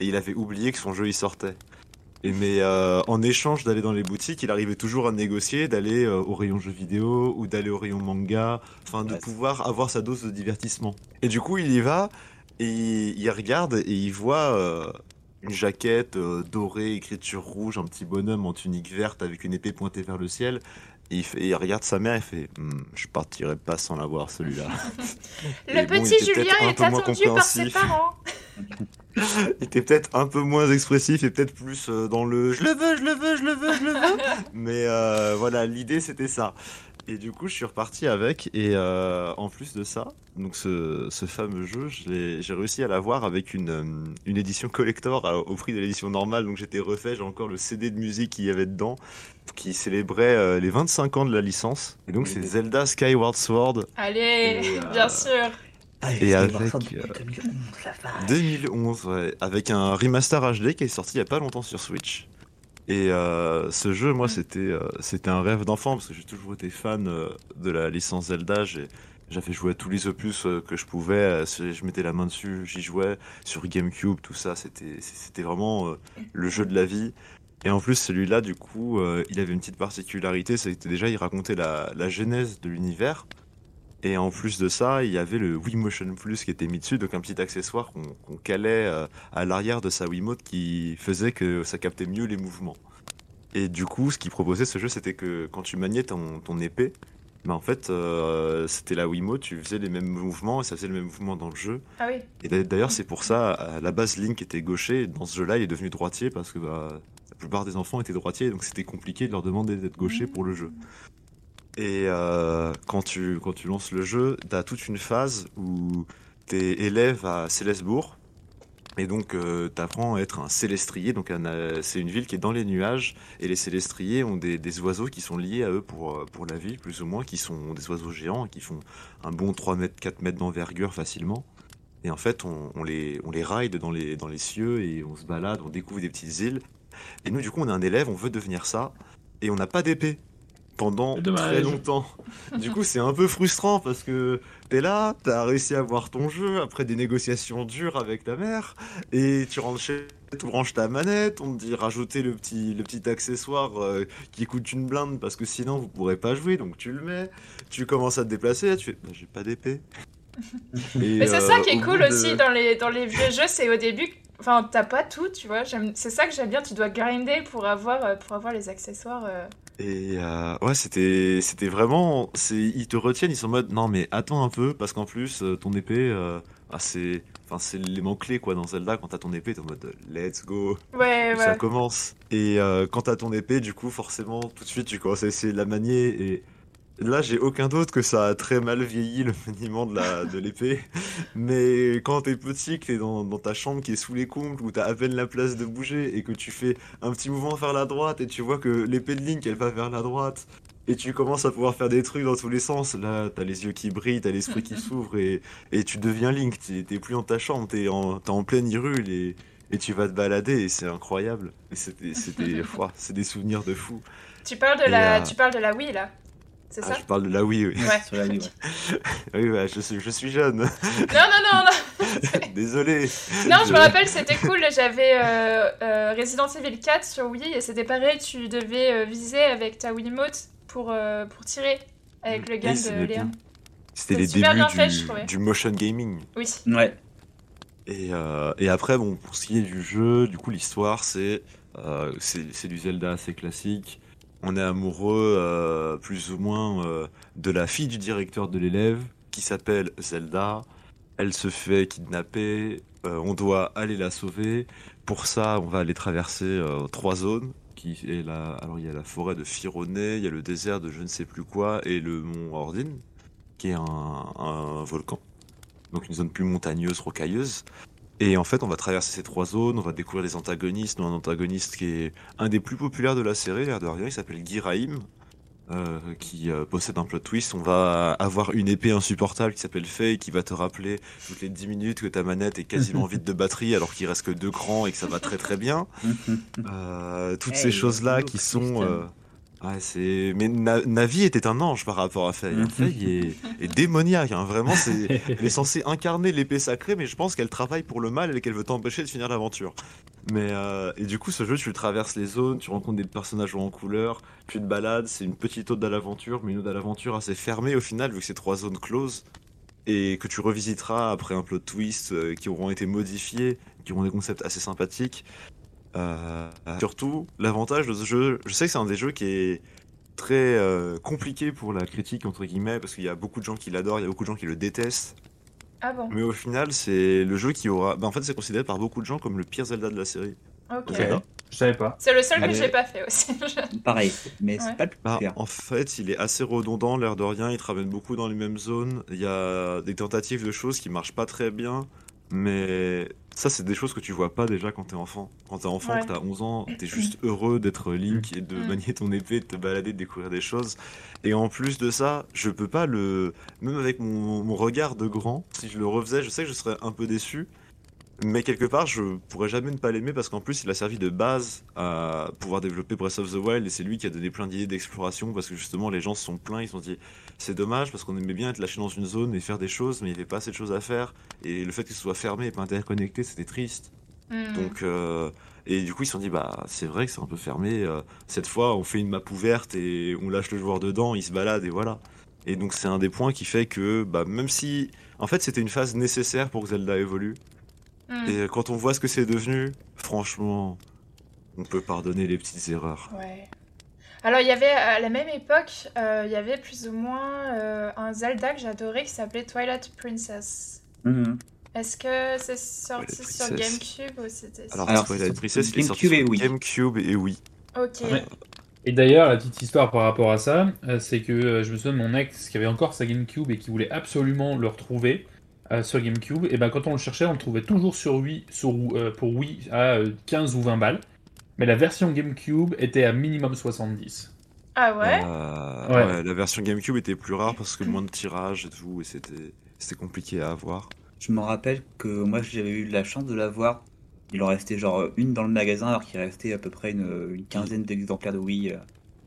et il avait oublié que son jeu il sortait. Et mais en échange d'aller dans les boutiques, il arrivait toujours à négocier d'aller au rayon jeux vidéo ou d'aller au rayon manga, enfin de Ouais. pouvoir avoir sa dose de divertissement. Et du coup, il y va et il, il regarde et il voit une jaquette euh, dorée, écriture rouge, un petit bonhomme en tunique verte avec une épée pointée vers le ciel. Et il, fait- et il regarde sa mère et fait Hmm, Je partirai pas sans l'avoir celui-là. Le Et petit était Julien peut-être un est peu moins attendu par ses parents. Il était peut-être un peu moins expressif et peut-être plus euh, dans le je le veux, je le veux, je le veux, je le veux. Mais euh, voilà, l'idée c'était ça. Et du coup, je suis reparti avec. Et euh, en plus de ça, donc ce, ce fameux jeu, je j'ai réussi à l'avoir avec une, euh, une édition collector à- au prix de l'édition normale. Donc j'étais refait, j'ai encore le CD de musique qu'il y avait dedans, qui célébrait euh, les 25 ans de la licence. Et donc c'est Zelda Skyward Sword Allez, Et, euh, bien sûr. Ah, Et avec, Warfare depuis euh, 2011, la vache. 2011, ouais, avec un remaster HD qui est sorti il y a pas longtemps sur Switch. Et euh, ce jeu, moi, c'était euh, c'était un rêve d'enfant parce que j'ai toujours été fan euh, de la licence Zelda. J'avais joué à tous les opus que je pouvais. Je mettais la main dessus, j'y jouais sur GameCube, tout ça. C'était c'était vraiment le jeu de la vie. Et en plus, celui-là, du coup, il avait une petite particularité, c'était déjà, il racontait la, la genèse de l'univers. Et en plus de ça, il y avait le Wii Motion Plus qui était mis dessus, donc un petit accessoire qu'on calait euh, à l'arrière de sa Wiimote qui faisait que ça captait mieux les mouvements. Et du coup, ce qu'il proposait ce jeu, c'était que quand tu maniais ton, ton épée, bah en fait, euh, c'était la Wiimote, tu faisais les mêmes mouvements et ça faisait le même mouvement dans le jeu. Ah oui. Et d'a- d'ailleurs, c'est pour ça, à la base, Link était gaucher. et Dans ce jeu-là, il est devenu droitier parce que bah, la plupart des enfants étaient droitiers, donc c'était compliqué de leur demander d'être gaucher pour le jeu. Et euh, quand, tu, quand tu lances le jeu, t'as toute une phase où t'es élève à Célesbourg. Et donc, euh, t'apprends à être un célestrier. Donc, euh, c'est une ville qui est dans les nuages. Et les célestriers ont des, des oiseaux qui sont liés à eux pour, euh, pour la vie, plus ou moins, qui sont des oiseaux géants, qui font un bon 3 mètres, 4 mètres d'envergure facilement. Et en fait, on, on les, on les ride dans les, dans les cieux et on se balade, on découvre des petites îles. Et nous, du coup, on est un élève, on veut devenir ça. Et on n'a pas d'épée pendant très longtemps. Du coup, c'est un peu frustrant parce que t'es là, t'as réussi à avoir ton jeu après des négociations dures avec ta mère. Et tu rentres chez tu branches ta manette, on te dit rajouter le petit, le petit accessoire euh, qui coûte une blinde parce que sinon vous pourrez pas jouer, donc tu le mets. Tu commences à te déplacer, tu fais bah, j'ai pas d'épée. Mais c'est euh, ça qui au est cool de- aussi dans les, dans les vieux jeux, c'est au début, enfin t'as pas tout, tu vois. C'est ça que j'aime bien, tu dois grinder pour avoir, euh, pour avoir les accessoires. euh. Et euh, ouais, c'était c'était vraiment. Ils te retiennent, ils sont en mode non, mais attends un peu, parce qu'en plus, ton épée, euh, ah, c'est enfin, c'est l'élément clé quoi dans Zelda. Quand t'as ton épée, t'es en mode let's go, Ouais, et ça ouais. commence. Et quand t'as ton épée, du coup, forcément, tout de suite, tu commences à essayer de la manier. Et là, j'ai aucun doute que ça a très mal vieilli le maniement de la de l'épée. Mais quand t'es petit, que t'es dans, dans ta chambre qui est sous les combles, où t'as à peine la place de bouger, et que tu fais un petit mouvement vers la droite, et tu vois que l'épée de Link, elle va vers la droite. Et tu commences à pouvoir faire des trucs dans tous les sens. Là, t'as les yeux qui brillent, t'as l'esprit qui s'ouvre et, et tu deviens Link. T'es plus dans ta chambre, t'es en, pleine Hyrule et, et tu vas te balader et c'est incroyable. Et c'était, c'était, ouah, c'est des souvenirs de fou. Tu parles de Et, la, euh, tu parles de la Wii là, c'est Ah, ça je parle de la Wii, oui. Ouais. Sur la Wii, ouais. oui, ouais, je, suis, je suis jeune. Non, non, non, non. Désolé. Non, je me rappelle, c'était cool. J'avais euh, euh, Resident Evil 4 sur Wii et c'était pareil. Tu devais euh, viser avec ta Wiimote pour, euh, pour tirer avec le gun Oui, de bien. C'était les débuts bien fait, je du, motion gaming. Oui. Ouais. Et, euh, et après, bon, pour ce qui est du jeu, du coup, l'histoire, c'est euh, c'est c'est du Zelda assez classique. On est amoureux, euh, plus ou moins, euh, de la fille du directeur de l'élève, qui s'appelle Zelda. Elle se fait kidnapper, euh, on doit aller la sauver. Pour ça, on va aller traverser trois zones. Qui est la... Alors, il y a la forêt de Fironé, il y a le désert de je ne sais plus quoi, et le mont Ordin, qui est un, un volcan. Donc une zone plus montagneuse, rocailleuse. Et en fait, on va traverser ces trois zones, on va découvrir les antagonistes, dont un antagoniste qui est un des plus populaires de la série, l'air de rien, il s'appelle Giraim, euh, qui euh, possède un plot twist. On va avoir une épée insupportable qui s'appelle Faye, qui va te rappeler toutes les 10 minutes que ta manette est quasiment vide de batterie, alors qu'il reste que deux crans et que ça va très très bien. Euh, toutes Hey, ces choses-là qui sont... Ouais, c'est. Mais Na- Navi était un ange par rapport à Faye. Mhm. Faye est, est démoniaque. hein. Vraiment, c'est. Elle est censée incarner l'épée sacrée, mais je pense qu'elle travaille pour le mal et qu'elle veut t'empêcher de finir l'aventure. Mais euh, et du coup, ce jeu, tu traverses les zones, tu rencontres des personnages en couleur, tu te balades. C'est une petite ode à l'aventure, mais une ode à l'aventure assez fermée au final, vu que c'est trois zones closes et que tu revisiteras après un plot twist euh, qui auront été modifiés, qui auront des concepts assez sympathiques. Euh, surtout, l'avantage de ce jeu, je sais que c'est un des jeux qui est très euh, compliqué pour la critique entre guillemets parce qu'il y a beaucoup de gens qui l'adorent, il y a beaucoup de gens qui le détestent. Ah bon Mais au final, c'est le jeu qui aura. bah, en fait, c'est considéré par beaucoup de gens comme le pire Zelda de la série. Ok. Zelda. Je savais pas. C'est le seul que Allez. j'ai pas fait aussi. Pareil, mais Ouais. c'est pas le plus Bah, cher. en fait, il est assez redondant, l'air de rien. Il te ramène beaucoup dans les mêmes zones. Il y a des tentatives de choses qui marchent pas très bien. Mais ça, c'est des choses que tu vois pas déjà quand t'es enfant. Quand t'es enfant, Ouais. que t'as 11 ans, t'es juste heureux d'être Link et de Mm. manier ton épée, de te balader, de découvrir des choses. Et en plus de ça, je peux pas le. Même avec mon, mon regard de grand, si je le refaisais, je sais que je serais un peu déçu. Mais quelque part, je pourrais jamais ne pas l'aimer parce qu'en plus, il a servi de base à pouvoir développer Breath of the Wild et c'est lui qui a donné plein d'idées d'exploration parce que justement, les gens se sont plaints. Ils se sont dit, c'est dommage parce qu'on aimait bien être lâché dans une zone et faire des choses, mais il n'y avait pas assez de choses à faire. Et le fait que ce soit fermé et pas interconnecté, c'était triste. Hmm. Donc, euh, et du coup, ils se sont dit, bah, c'est vrai que c'est un peu fermé. euh, cette fois, on fait une map ouverte et on lâche le joueur dedans, il se balade et voilà. Et donc, c'est un des points qui fait que, bah, même si, en fait, c'était une phase nécessaire pour que Zelda évolue. Hmm. Et quand on voit ce que c'est devenu, franchement, on peut pardonner les petites erreurs. Ouais. Alors, il y avait à la même époque, euh, il y avait plus ou moins euh, un Zelda que j'adorais qui s'appelait Twilight Princess. Mhm. Est-ce que c'est sorti Twilight sur Princess. GameCube ou c'était Alors, Alors, Twilight Princess, il est sorti GameCube et sur. GameCube et oui. Ok. Ouais. Et d'ailleurs, la petite histoire par rapport à ça, euh, c'est que je me souviens de mon ex qui avait encore sa GameCube et qui voulait absolument le retrouver euh, sur GameCube. Et ben quand on le cherchait, on le trouvait toujours sur Wii, sur, euh, pour Wii à euh, 15 ou 20 balles. Mais la version GameCube était à minimum 70. Ah ouais Euh, Ouais. ouais, la version GameCube était plus rare parce que moins de tirages et tout, et c'était compliqué à avoir. Je me rappelle que moi j'avais eu la chance de l'avoir. Il en restait genre une dans le magasin alors qu'il restait à peu près une, une quinzaine d'exemplaires de Wii.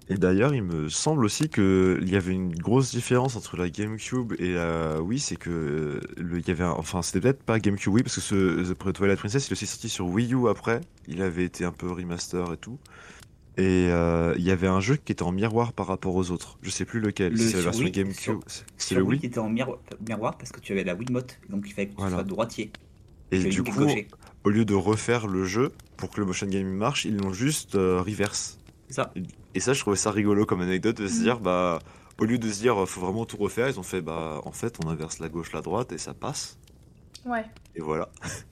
Euh. Et d'ailleurs, il me semble aussi que il y avait une grosse différence entre la GameCube et la Wii, c'est que le, il y avait un- enfin c'était peut-être pas GameCube Wii parce que ce The Twilight Princess il est aussi sorti sur Wii U après, il avait été un peu remaster et tout. Et euh, il y avait un jeu qui était en miroir par rapport aux autres. Je sais plus lequel. Le c'est la version Wii, GameCube. C'est le Wii qui était en miroir, miroir parce que tu avais la Wiimote, donc il fallait que tu Voilà. sois droitier. Et du coup, gaucher. au lieu de refaire le jeu pour que le motion gaming marche, ils l'ont juste euh, reverse. C'est ça. Et ça, je trouvais ça rigolo comme anecdote de se Mhm. dire, bah, au lieu de se dire, faut vraiment tout refaire, ils ont fait, bah, en fait, on inverse la gauche, la droite et ça passe. Ouais. Et voilà.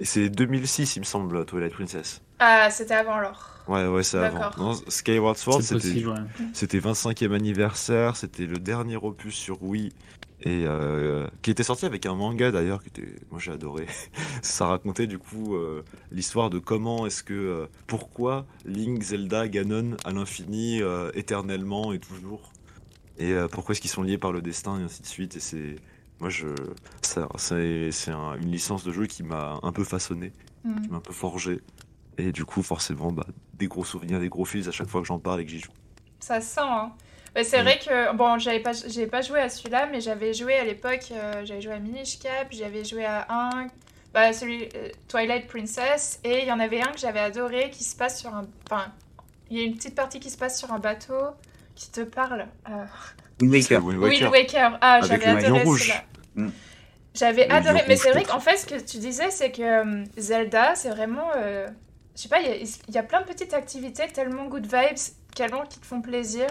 Et c'est 2006, il me semble, Twilight Princess. Ah, c'était avant alors. Ouais, ouais, c'est avant. Non, Skyward Sword, c'était ouais. c'était 25e anniversaire, c'était le dernier opus sur Wii. Et euh, qui était sorti avec un manga d'ailleurs, qui était, moi j'ai adoré. Ça racontait du coup euh, l'histoire de comment est-ce que, euh, pourquoi Link, Zelda, Ganon à l'infini, éternellement et toujours. Et pourquoi est-ce qu'ils sont liés par le destin et ainsi de suite. Et c'est, moi je, ça, c'est, c'est un- une licence de jeu qui m'a un peu façonné, Hmm. qui m'a un peu forgé. Et du coup forcément, bah, des gros souvenirs, des gros fils à chaque fois que j'en parle et que j'y joue. Ça sent, hein. Mais c'est Mm. vrai que, bon, j'avais pas, j'ai pas joué à celui-là, mais j'avais joué à l'époque, euh, j'avais joué à Minish Cap, j'avais joué à un, bah, celui euh, Twilight Princess, et il y en avait un que j'avais adoré qui se passe sur un. Enfin, il y a une petite partie qui se passe sur un bateau qui te parle. euh, Wind Waker. Wind Waker. Waker. Ah, Avec j'avais adoré rouge. celui-là. Mm. J'avais adoré, mais c'est vrai qu'en fait, ce que tu disais, c'est que euh, Zelda, c'est vraiment. euh, je sais pas, il y, y a plein de petites activités tellement good vibes, tellement qui te font plaisir.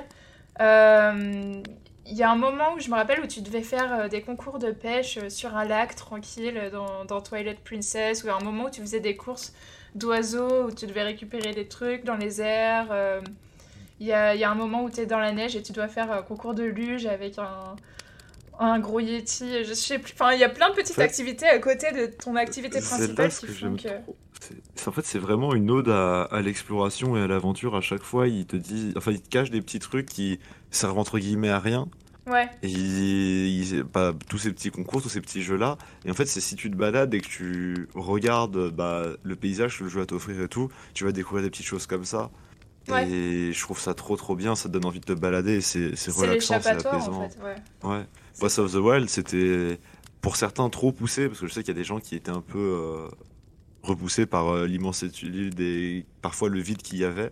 Euh, Il y a un moment où je me rappelle où tu devais faire euh, des concours de pêche euh, sur un lac tranquille euh, dans, dans Twilight Princess, ou un moment où tu faisais des courses d'oiseaux, où tu devais récupérer des trucs dans les airs. euh, Il y, a, il y a un moment où tu es dans la neige et tu dois faire un concours de luge avec un, un gros yeti. Je sais plus. Enfin, il y a plein de petites En fait, activités à côté de ton activité principale qui font que. trop, en fait, c'est vraiment une ode à, à l'exploration et à l'aventure. À chaque fois, il te dit, enfin, il te cache des petits trucs qui servent entre guillemets à rien. Ouais, Et il, il- bah, tous ces petits concours, tous ces petits jeux-là. Et en fait, c'est si tu te balades et que tu regardes bah, le paysage que le jeu va t'offrir et tout, tu vas découvrir des petites choses comme ça. Ouais. Et je trouve ça trop trop bien, ça te donne envie de te balader, c'est relaxant, c'est apaisant. en fait. Ouais. Ouais. Breath of the Wild, c'était pour certains trop poussé, parce que je sais qu'il y a des gens qui étaient un peu euh, repoussés par euh, l'immensité et parfois le vide qu'il y avait.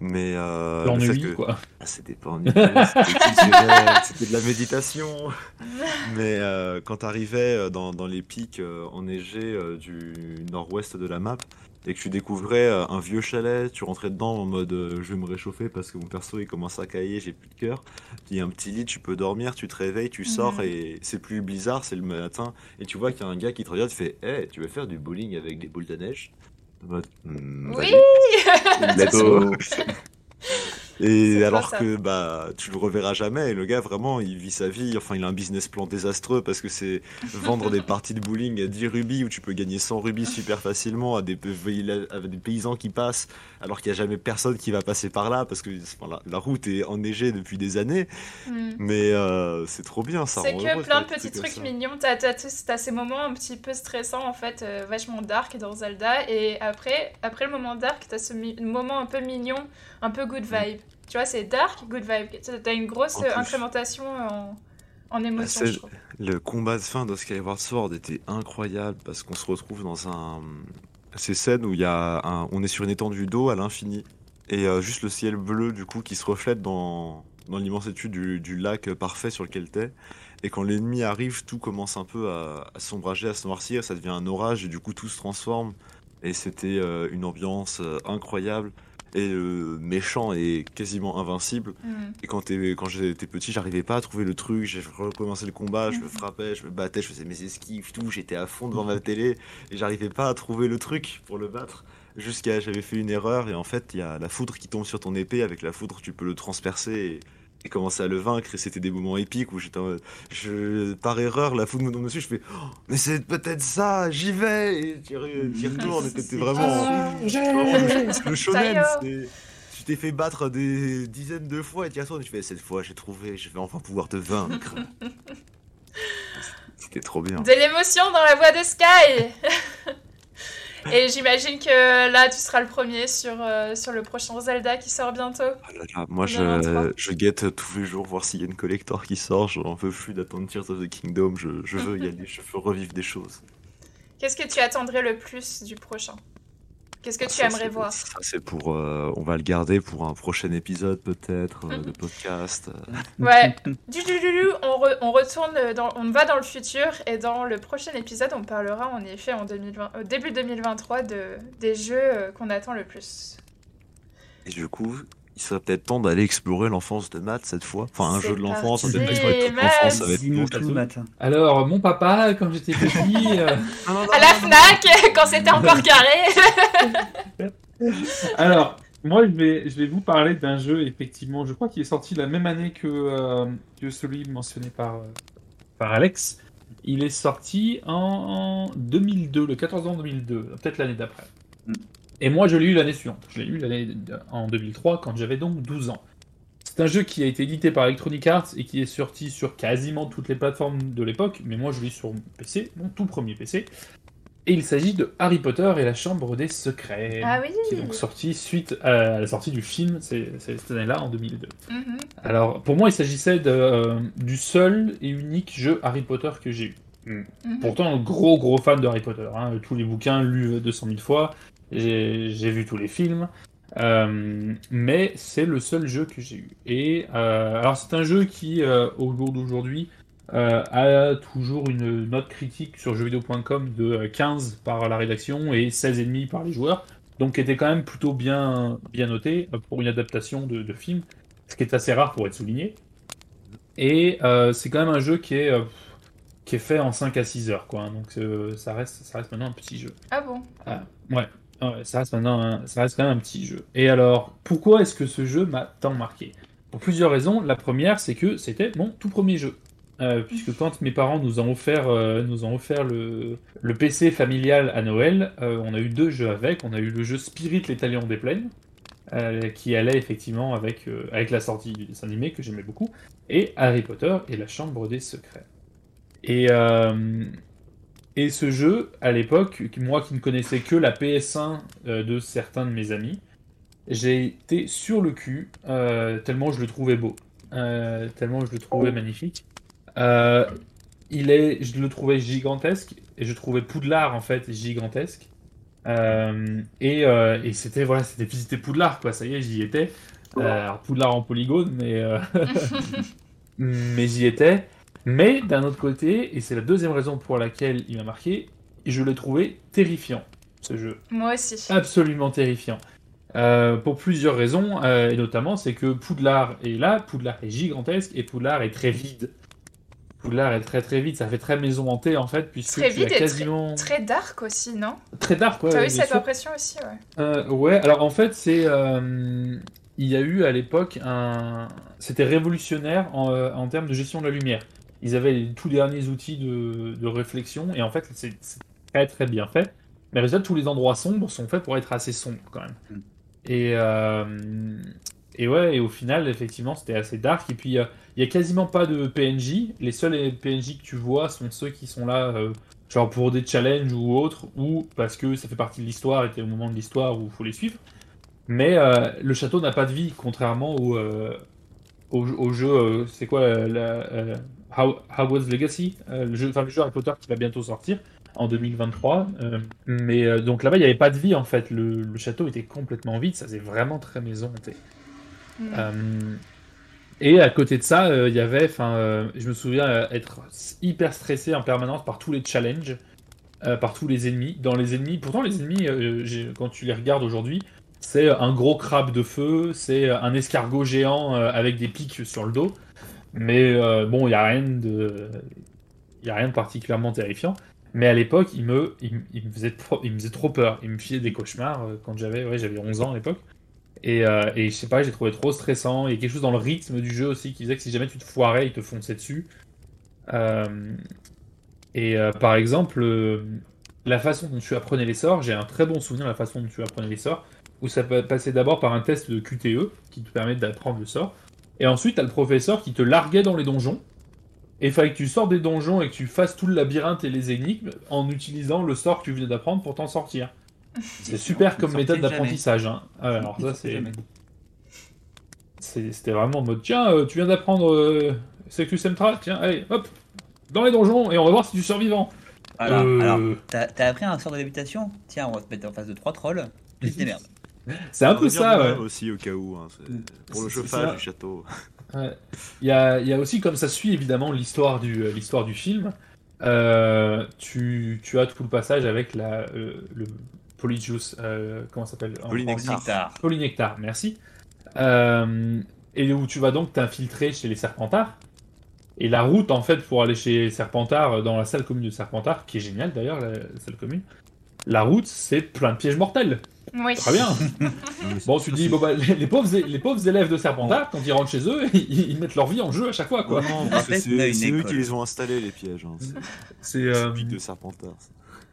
Mais euh, L'ennui, que quoi. Ah, c'était pas ennuyeux, c'était de la méditation. Mais euh, quand t'arrivais dans, dans les pics euh, enneigés euh, du nord-ouest de la map et que tu découvrais euh, un vieux chalet, tu rentrais dedans en mode euh, je vais me réchauffer parce que mon perso il commence à cailler, j'ai plus de cœur. Il y a un petit lit, tu peux dormir, tu te réveilles, tu sors Mhm. et c'est plus bizarre, c'est le matin et tu vois qu'il y a un gars qui te regarde, tu fais Hey, tu veux faire du bowling avec des boules de neige? En mode, Hmm, Oui. Let's go. Et alors ça. que bah tu le reverras jamais, et le gars vraiment il vit sa vie, enfin il a un business plan désastreux parce que c'est vendre des parties de bowling à 10 rubis où tu peux gagner 100 rubis super facilement à des, à des paysans qui passent alors qu'il n'y a jamais personne qui va passer par là parce que enfin, la, la route est enneigée depuis des années, Hmm. mais euh, c'est trop bien ça. C'est que plein de petits trucs mignons. T'as t'as ces moments un petit peu stressants, en fait, euh, vachement dark dans Zelda. Et après, après le moment dark, t'as ce moment un peu mignon, un peu good vibe. Tu vois, c'est dark, good vibe. T'as- une grosse En euh, plus. incrémentation en, en émotion, je. Le combat de fin de Skyward Sword était incroyable parce qu'on se retrouve dans un ces scènes où il y a un... on est sur une étendue d'eau à l'infini et euh, juste le ciel bleu du coup qui se reflète dans dans l'immensité du, du lac parfait sur lequel t'es et quand l'ennemi arrive tout commence un peu à, à sombrager à se noircir ça devient un orage et du coup tout se transforme et c'était euh, une ambiance euh, incroyable et le méchant est quasiment invincible Hmm. et quand, t'es- quand j'étais petit, j'arrivais pas à trouver le truc, j'ai recommencé le combat, je me Mhm. frappais, je me battais, je faisais mes esquives, tout, j'étais à fond devant ma télé et j'arrivais pas à trouver le truc pour le battre. Jusqu'à j'avais fait une erreur et en fait, il y a la foudre qui tombe sur ton épée, avec la foudre, tu peux le transpercer et, et commencer à le vaincre. Et c'était des moments épiques où j'étais je, par erreur, la foudre me tombe dessus, je fais Oh, mais c'est peut-être ça, j'y vais et tu tu retournes C'est vraiment. Ah, le, shonen, c'est. Tu t'es fait battre des dizaines de fois et tu retournes et tu fais cette fois j'ai trouvé, je vais enfin pouvoir te vaincre. C'était trop bien. De l'émotion dans la voix de Sky Et j'imagine que là, tu seras le premier sur, euh, sur le prochain Zelda qui sort bientôt. Ah là là, moi je, je guette tous les jours voir s'il y a une collector qui sort, j'en peux plus d'attendre Tears of the Kingdom, je, je veux y aller, je veux revivre des choses. Qu'est-ce que tu attendrais le plus du prochain? Qu'est-ce que Ah, tu ça, aimerais voir? Ça c'est pour, euh, on va le garder pour un prochain épisode peut-être euh, de podcast. euh. Ouais. Du, du, du, du, on, re- on retourne, dans, on va dans le futur et dans le prochain épisode, on parlera en effet en 2020, au début 2023 de, des jeux qu'on attend le plus. Et du coup, il serait peut-être temps d'aller explorer l'enfance de Matt cette fois. Enfin, un jeu de l'enfance, peut-être pas explorer toute l'enfance, tout, matin. Alors, mon papa, quand j'étais petit. euh, À la FNAC, quand c'était encore carré Alors, moi, je vais, je vais vous parler d'un jeu, effectivement, je crois qu'il est sorti la même année que, euh, que celui mentionné par, euh, par Alex. Il est sorti en 2002, le 14 novembre 2002, peut-être l'année d'après. Mm. Et moi, je l'ai eu l'année suivante. Je l'ai eu l'année en 2003, quand j'avais donc 12 ans. C'est un jeu qui a été édité par Electronic Arts et qui est sorti sur quasiment toutes les plateformes de l'époque, mais moi je l'ai sur mon PC, mon tout premier PC. Et il s'agit de Harry Potter et la Chambre des Secrets Ah oui qui est donc sorti suite à la sortie du film, c'est c'est cette année-là, en 2002. Mhm. Alors, pour moi, il s'agissait de, euh, du seul et unique jeu Harry Potter que j'ai eu. Mhm. Pourtant, un gros gros fan de Harry Potter. hein. Tous les bouquins lus 200 000 fois, j'ai vu tous les films. Euh, mais c'est le seul jeu que j'ai eu. Et euh, alors, c'est un jeu qui, euh, au jour d'aujourd'hui, a toujours une note critique sur jeuxvideo.com de euh, 15 par la rédaction et 16,5 par les joueurs. Donc, qui était quand même plutôt bien, bien noté pour une adaptation de, de film, ce qui est assez rare pour être souligné. Et c'est quand même un jeu qui est, qui est fait en 5 à 6 heures, quoi. hein. Donc, ça, reste, ça reste maintenant un petit jeu. Ah bon? Ouais, ouais, ça reste maintenant, un- ça reste quand même un petit jeu. Et alors, pourquoi est-ce que ce jeu m'a tant marqué? Pour plusieurs raisons. La première, c'est que c'était mon tout premier jeu. Euh, puisque quand mes parents nous ont offert, euh, nous ont offert le, le PC familial à Noël, euh, on a eu deux jeux avec. On a eu le jeu Spirit, les Talions des Plaines, qui allait effectivement avec, avec la sortie du dessin animé que j'aimais beaucoup, et Harry Potter et la Chambre des Secrets. Et, euh, et ce jeu, à l'époque, moi qui ne connaissais que la PS1 euh, de certains de mes amis, j'ai été sur le cul, euh, tellement je le trouvais beau, euh, tellement je le trouvais magnifique. Euh, il est, je le trouvais gigantesque, et je trouvais Poudlard en fait gigantesque. Et et c'était voilà, c'était visiter Poudlard quoi, ça y est, j'y étais. Alors Poudlard en polygone, mais mais j'y étais. Mais d'un autre côté, et c'est la deuxième raison pour laquelle il m'a marqué, je l'ai trouvé terrifiant, ce jeu. Moi aussi. Absolument terrifiant. Euh, pour plusieurs raisons, euh, et notamment c'est que Poudlard est là, Poudlard est gigantesque, et Poudlard est très vide. Poudlard est très très vite, ça fait très maison hantée en fait, puisque Très tu vite as et quasiment... Très dark aussi, non? Très dark, ouais. T'as ouais, eu cette sûr. impression aussi, ouais. Euh, ouais, alors en fait, c'est. euh, il y a eu à l'époque un. C'était révolutionnaire en, en termes de gestion de la lumière. Ils avaient les tout derniers outils de, de réflexion, et en fait, c'est très très bien fait. Mais résultat, tous les endroits sombres sont faits pour être assez sombres quand même. Mm. Et, euh, et ouais, et au final, effectivement, c'était assez dark. Et puis, euh, il y a quasiment pas de PNJ. Les seuls PNJ que tu vois sont ceux qui sont là, euh, genre pour des challenges ou autres, ou parce que ça fait partie de l'histoire et t'es au moment de l'histoire où il faut les suivre. Mais euh, le château n'a pas de vie, contrairement au, euh, au, au jeu. euh, c'est quoi la, la, euh, How- Hogwarts Legacy euh, le, jeu, enfin, le jeu Harry Potter qui va bientôt sortir en 2023. euh, mais euh, donc là-bas, il n'y avait pas de vie en fait. Le, le château était complètement vide. Ça, c'est vraiment très maison hanté. Euh, et à côté de ça, euh, il y avait, enfin, euh, je me souviens euh, être hyper stressé en permanence par tous les challenges, euh, par tous les ennemis. Dans les ennemis, pourtant les ennemis, euh, quand tu les regardes aujourd'hui, c'est un gros crabe de feu, c'est un escargot géant euh, avec des pics sur le dos. Mais euh, bon, il y a rien de, a rien de particulièrement terrifiant. Mais à l'époque, il me, il, me- faisait trop, il me faisait trop peur. Il me fiait des cauchemars euh, quand j'avais, ouais, j'avais 11 ans à l'époque. Et, euh, et je sais pas, j'ai trouvé trop stressant. Il y a quelque chose dans le rythme du jeu aussi qui faisait que si jamais tu te foirais, ils te fonçaient dessus. Et par exemple, la façon dont tu apprenais les sorts, j'ai un très bon souvenir de la façon dont tu apprenais les sorts, où ça pa- passait d'abord par un test de QTE qui te permet d'apprendre le sort. Et ensuite, t'as le professeur qui te larguait dans les donjons. Et il fallait que tu sortes des donjons et que tu fasses tout le labyrinthe et les énigmes en utilisant le sort que tu venais d'apprendre pour t'en sortir. C'est super comme méthode d'apprentissage. Hein. Ah alors ça, c'est. C'était vraiment en mode tiens, euh, tu viens d'apprendre euh, Sectus Emtra, tiens, allez, hop, dans les donjons et on va voir si tu es survivant. Alors, Euh, alors t'as t'as appris un sort de lévitation? Tiens, on va te mettre en face de trois trolls. Tu te démerdes. C'est un peu ça, ouais. aussi au cas où. hein, c'est- Pour le chauffage ça. du château. Ouais. Il y a, il y a aussi, comme ça suit évidemment l'histoire du, euh, l'histoire du film, euh, tu, tu as tout le passage avec la, euh, le Polyjuice, euh, comment ça s'appelle? Polynectar. Polynectar, merci. Euh, et où tu vas donc t'infiltrer chez les Serpentards. Et la route, en fait, pour aller chez les Serpentards, euh, dans la salle commune de Serpentard, qui est géniale d'ailleurs, la salle commune, la route, c'est plein de pièges mortels. Oui. Très bien. Bon, tu te dis, bon, bah, les, les pauvres, é- les pauvres élèves de Serpentard, quand ils rentrent chez eux, ils, ils mettent leur vie en jeu à chaque fois, quoi. Non, c'est eux qui les ont installés, les pièges. Hein. C'est C'est, euh, de Serpentard.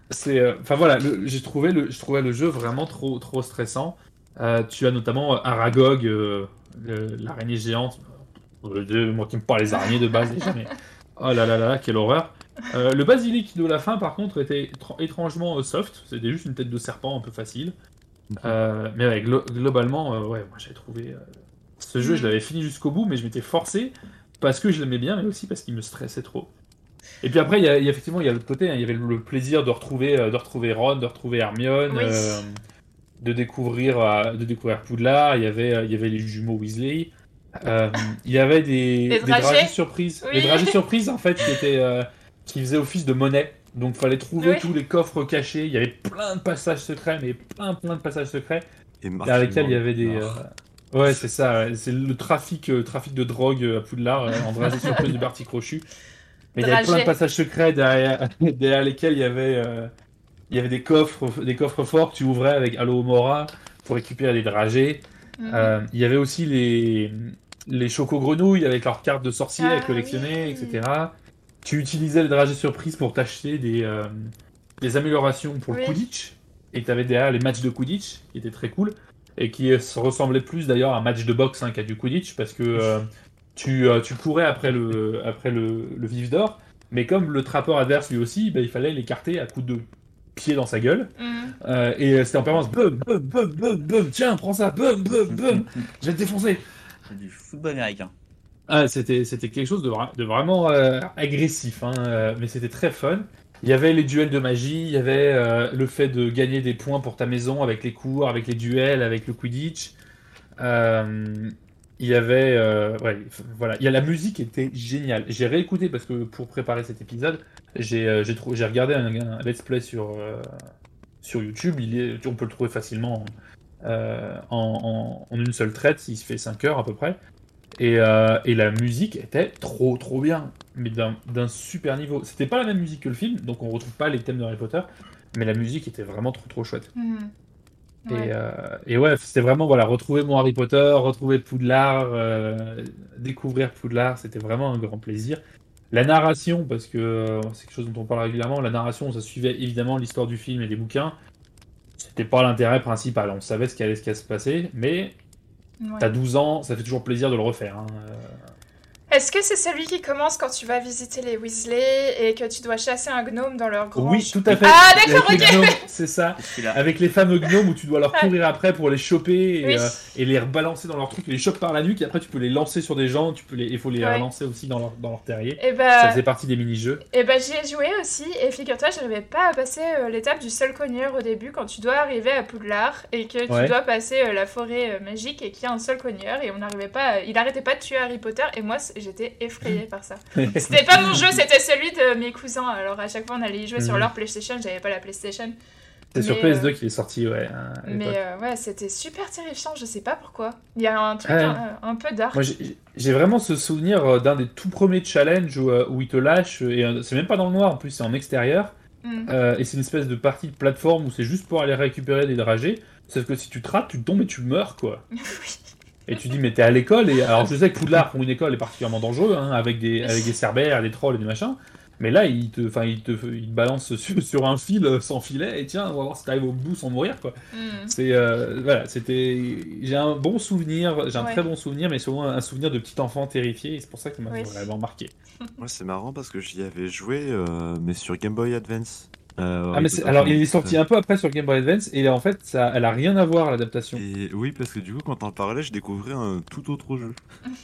c'est, euh, enfin voilà, j'ai trouvé le, je trouvais le jeu vraiment trop, trop stressant. Euh, tu as notamment euh, Aragog, euh, l'araignée géante. Euh, moi qui me parle les araignées de base déjà, mais oh là là là, quelle horreur. Euh, le basilic de la fin, par contre, était étr- étrangement euh, soft. C'était juste une tête de serpent un peu facile. Euh, mais ouais, glo- globalement, euh, ouais, moi j'avais trouvé. euh, ce jeu, je l'avais fini jusqu'au bout, mais je m'étais forcé parce que je l'aimais bien, mais aussi parce qu'il me stressait trop. Et puis après, il y a, il y a effectivement, il y a l'autre côté, hein, il y avait le, plaisir de retrouver, de retrouver Ron, de retrouver Hermione, Oui. de découvrir, de découvrir Poudlard. Il y avait, il y avait les jumeaux Weasley. Il y avait des, des dragées. surprises. Oui. Les dragées surprises, en fait, qui étaient, qui faisaient office de monnaie. Donc, fallait trouver tous les coffres cachés. Il y avait plein de passages secrets, mais plein, plein de passages secrets Et dans lesquels il y avait des. Euh, Ouais, c'est ça. ouais. C'est le trafic, euh, trafic de drogue euh, à Poudlard, euh, en dragée surprise du Barty Crochu. Mais il y avait plein de passages secrets derrière, derrière lesquels il y avait, euh, il y avait des coffres, des coffres forts que tu ouvrais avec Halo Mora pour récupérer des dragées. Mhm. Euh, il y avait aussi les, les choco-grenouilles avec leurs cartes de sorciers Ah à collectionner, oui. etc. Tu utilisais les dragées surprises pour t'acheter des, euh, des améliorations pour le. Quidditch. Et tu avais derrière les matchs de Quidditch qui étaient très cool. Et qui se ressemblaient plus d'ailleurs à un match de boxe hein, qu'à du Quidditch parce que euh, tu, euh, tu courais après le, après le, le vif d'or. Mais comme le trappeur adverse lui aussi, ben, il fallait l'écarter à coups de pied dans sa gueule. Euh, et c'était en permanence boum, boum, boum, boum, boum, tiens, prends ça, boum, boum, boum, je vais te défoncer. C'est du football américain. Ah, c'était, quelque chose de, vra- de vraiment euh, agressif, hein, euh, mais c'était très fun. Il y avait les duels de magie, il y avait euh, le fait de gagner des points pour ta maison avec les cours, avec les duels, avec le Quidditch. Il y avait, ouais, voilà, il y a la musique était géniale. J'ai réécouté parce que pour préparer cet épisode, j'ai, regardé un, let's play sur YouTube. On peut le trouver facilement en, en- en une seule traite, il se fait 5 heures à peu près. Et, euh, et la musique était trop trop bien, mais d'un super niveau. C'était pas la même musique que le film, donc on retrouve pas les thèmes de Harry Potter, mais la musique était vraiment trop trop chouette. Et, Ouais. euh, et ouais, c'était vraiment voilà, retrouver mon Harry Potter, retrouver Poudlard, euh, découvrir Poudlard, c'était vraiment un grand plaisir. La narration, parce que c'est quelque chose dont on parle régulièrement, la narration, ça suivait évidemment l'histoire du film et des bouquins. C'était pas l'intérêt principal, on savait ce qui allait, ce qui allait se passer, mais T'as 12 ans, ça fait toujours plaisir de le refaire. hein. Est-ce que c'est celui qui commence quand tu vas visiter les Weasley et que tu dois chasser un gnome dans leur grange Oui, tout à fait. Ah, d'accord, ok. gnomes, C'est ça. Avec les fameux gnomes où tu dois leur courir après pour les choper et, Oui. euh, et les rebalancer dans leur truc, les chopes par la nuque et après tu peux les lancer sur des gens, tu peux les, il faut les Ouais. relancer aussi dans leur, dans leur terrier. Et Ça bah, faisait partie des mini-jeux. et bah j'y ai joué aussi et figure-toi, j'arrivais pas à passer euh, l'étape du seul cogneur au début quand tu dois arriver à Poudlard et que tu Ouais. dois passer euh, la forêt euh, magique et qu'il y a un seul cogneur et on n'arrivait pas, à- il arrêtait pas de tuer Harry Potter et moi j'étais effrayée par ça. C'était pas mon jeu, c'était celui de mes cousins. Alors à chaque fois on allait y jouer sur Mhm. leur PlayStation, j'avais pas la PlayStation. C'est sur Mais, PS2 euh, qu'il est sorti, ouais. à Mais euh, ouais, c'était super terrifiant, je sais pas pourquoi. Il y a un truc Ouais. un, un peu dark. Moi, j'ai- vraiment ce souvenir euh, d'un des tout premiers challenges où, euh, où il te lâche, et c'est même pas dans le noir, en plus c'est en extérieur, Mm. euh, et c'est une espèce de partie de plateforme où c'est juste pour aller récupérer des dragées, sauf que si tu te rates, tu tombes et tu meurs, quoi. oui. Et tu dis, mais t'es à l'école, et alors je sais que Poudlard pour une école est particulièrement dangereux, hein, avec, des, avec des cerbères, des trolls et des machins, mais là, il te, enfin, il te, il te balance sur, sur un fil euh, sans filet, et tiens, on va voir si t'arrives au bout sans mourir, quoi. Mm. C'est euh, voilà, c'était. J'ai un bon souvenir, j'ai un Ouais. très bon souvenir, mais souvent un souvenir de petit enfant terrifié, et c'est pour ça que ça m'a Oui. vraiment marqué. Ouais, c'est marrant parce que j'y avais joué, euh, mais sur Game Boy Advance. Euh, Ah, mais c'est- Potter, alors il est sorti un peu après sur Game Boy Advance, et en fait, ça, elle a rien à voir l'adaptation. Et oui, parce que du coup, quand t'en parlais, je découvrais un tout autre jeu.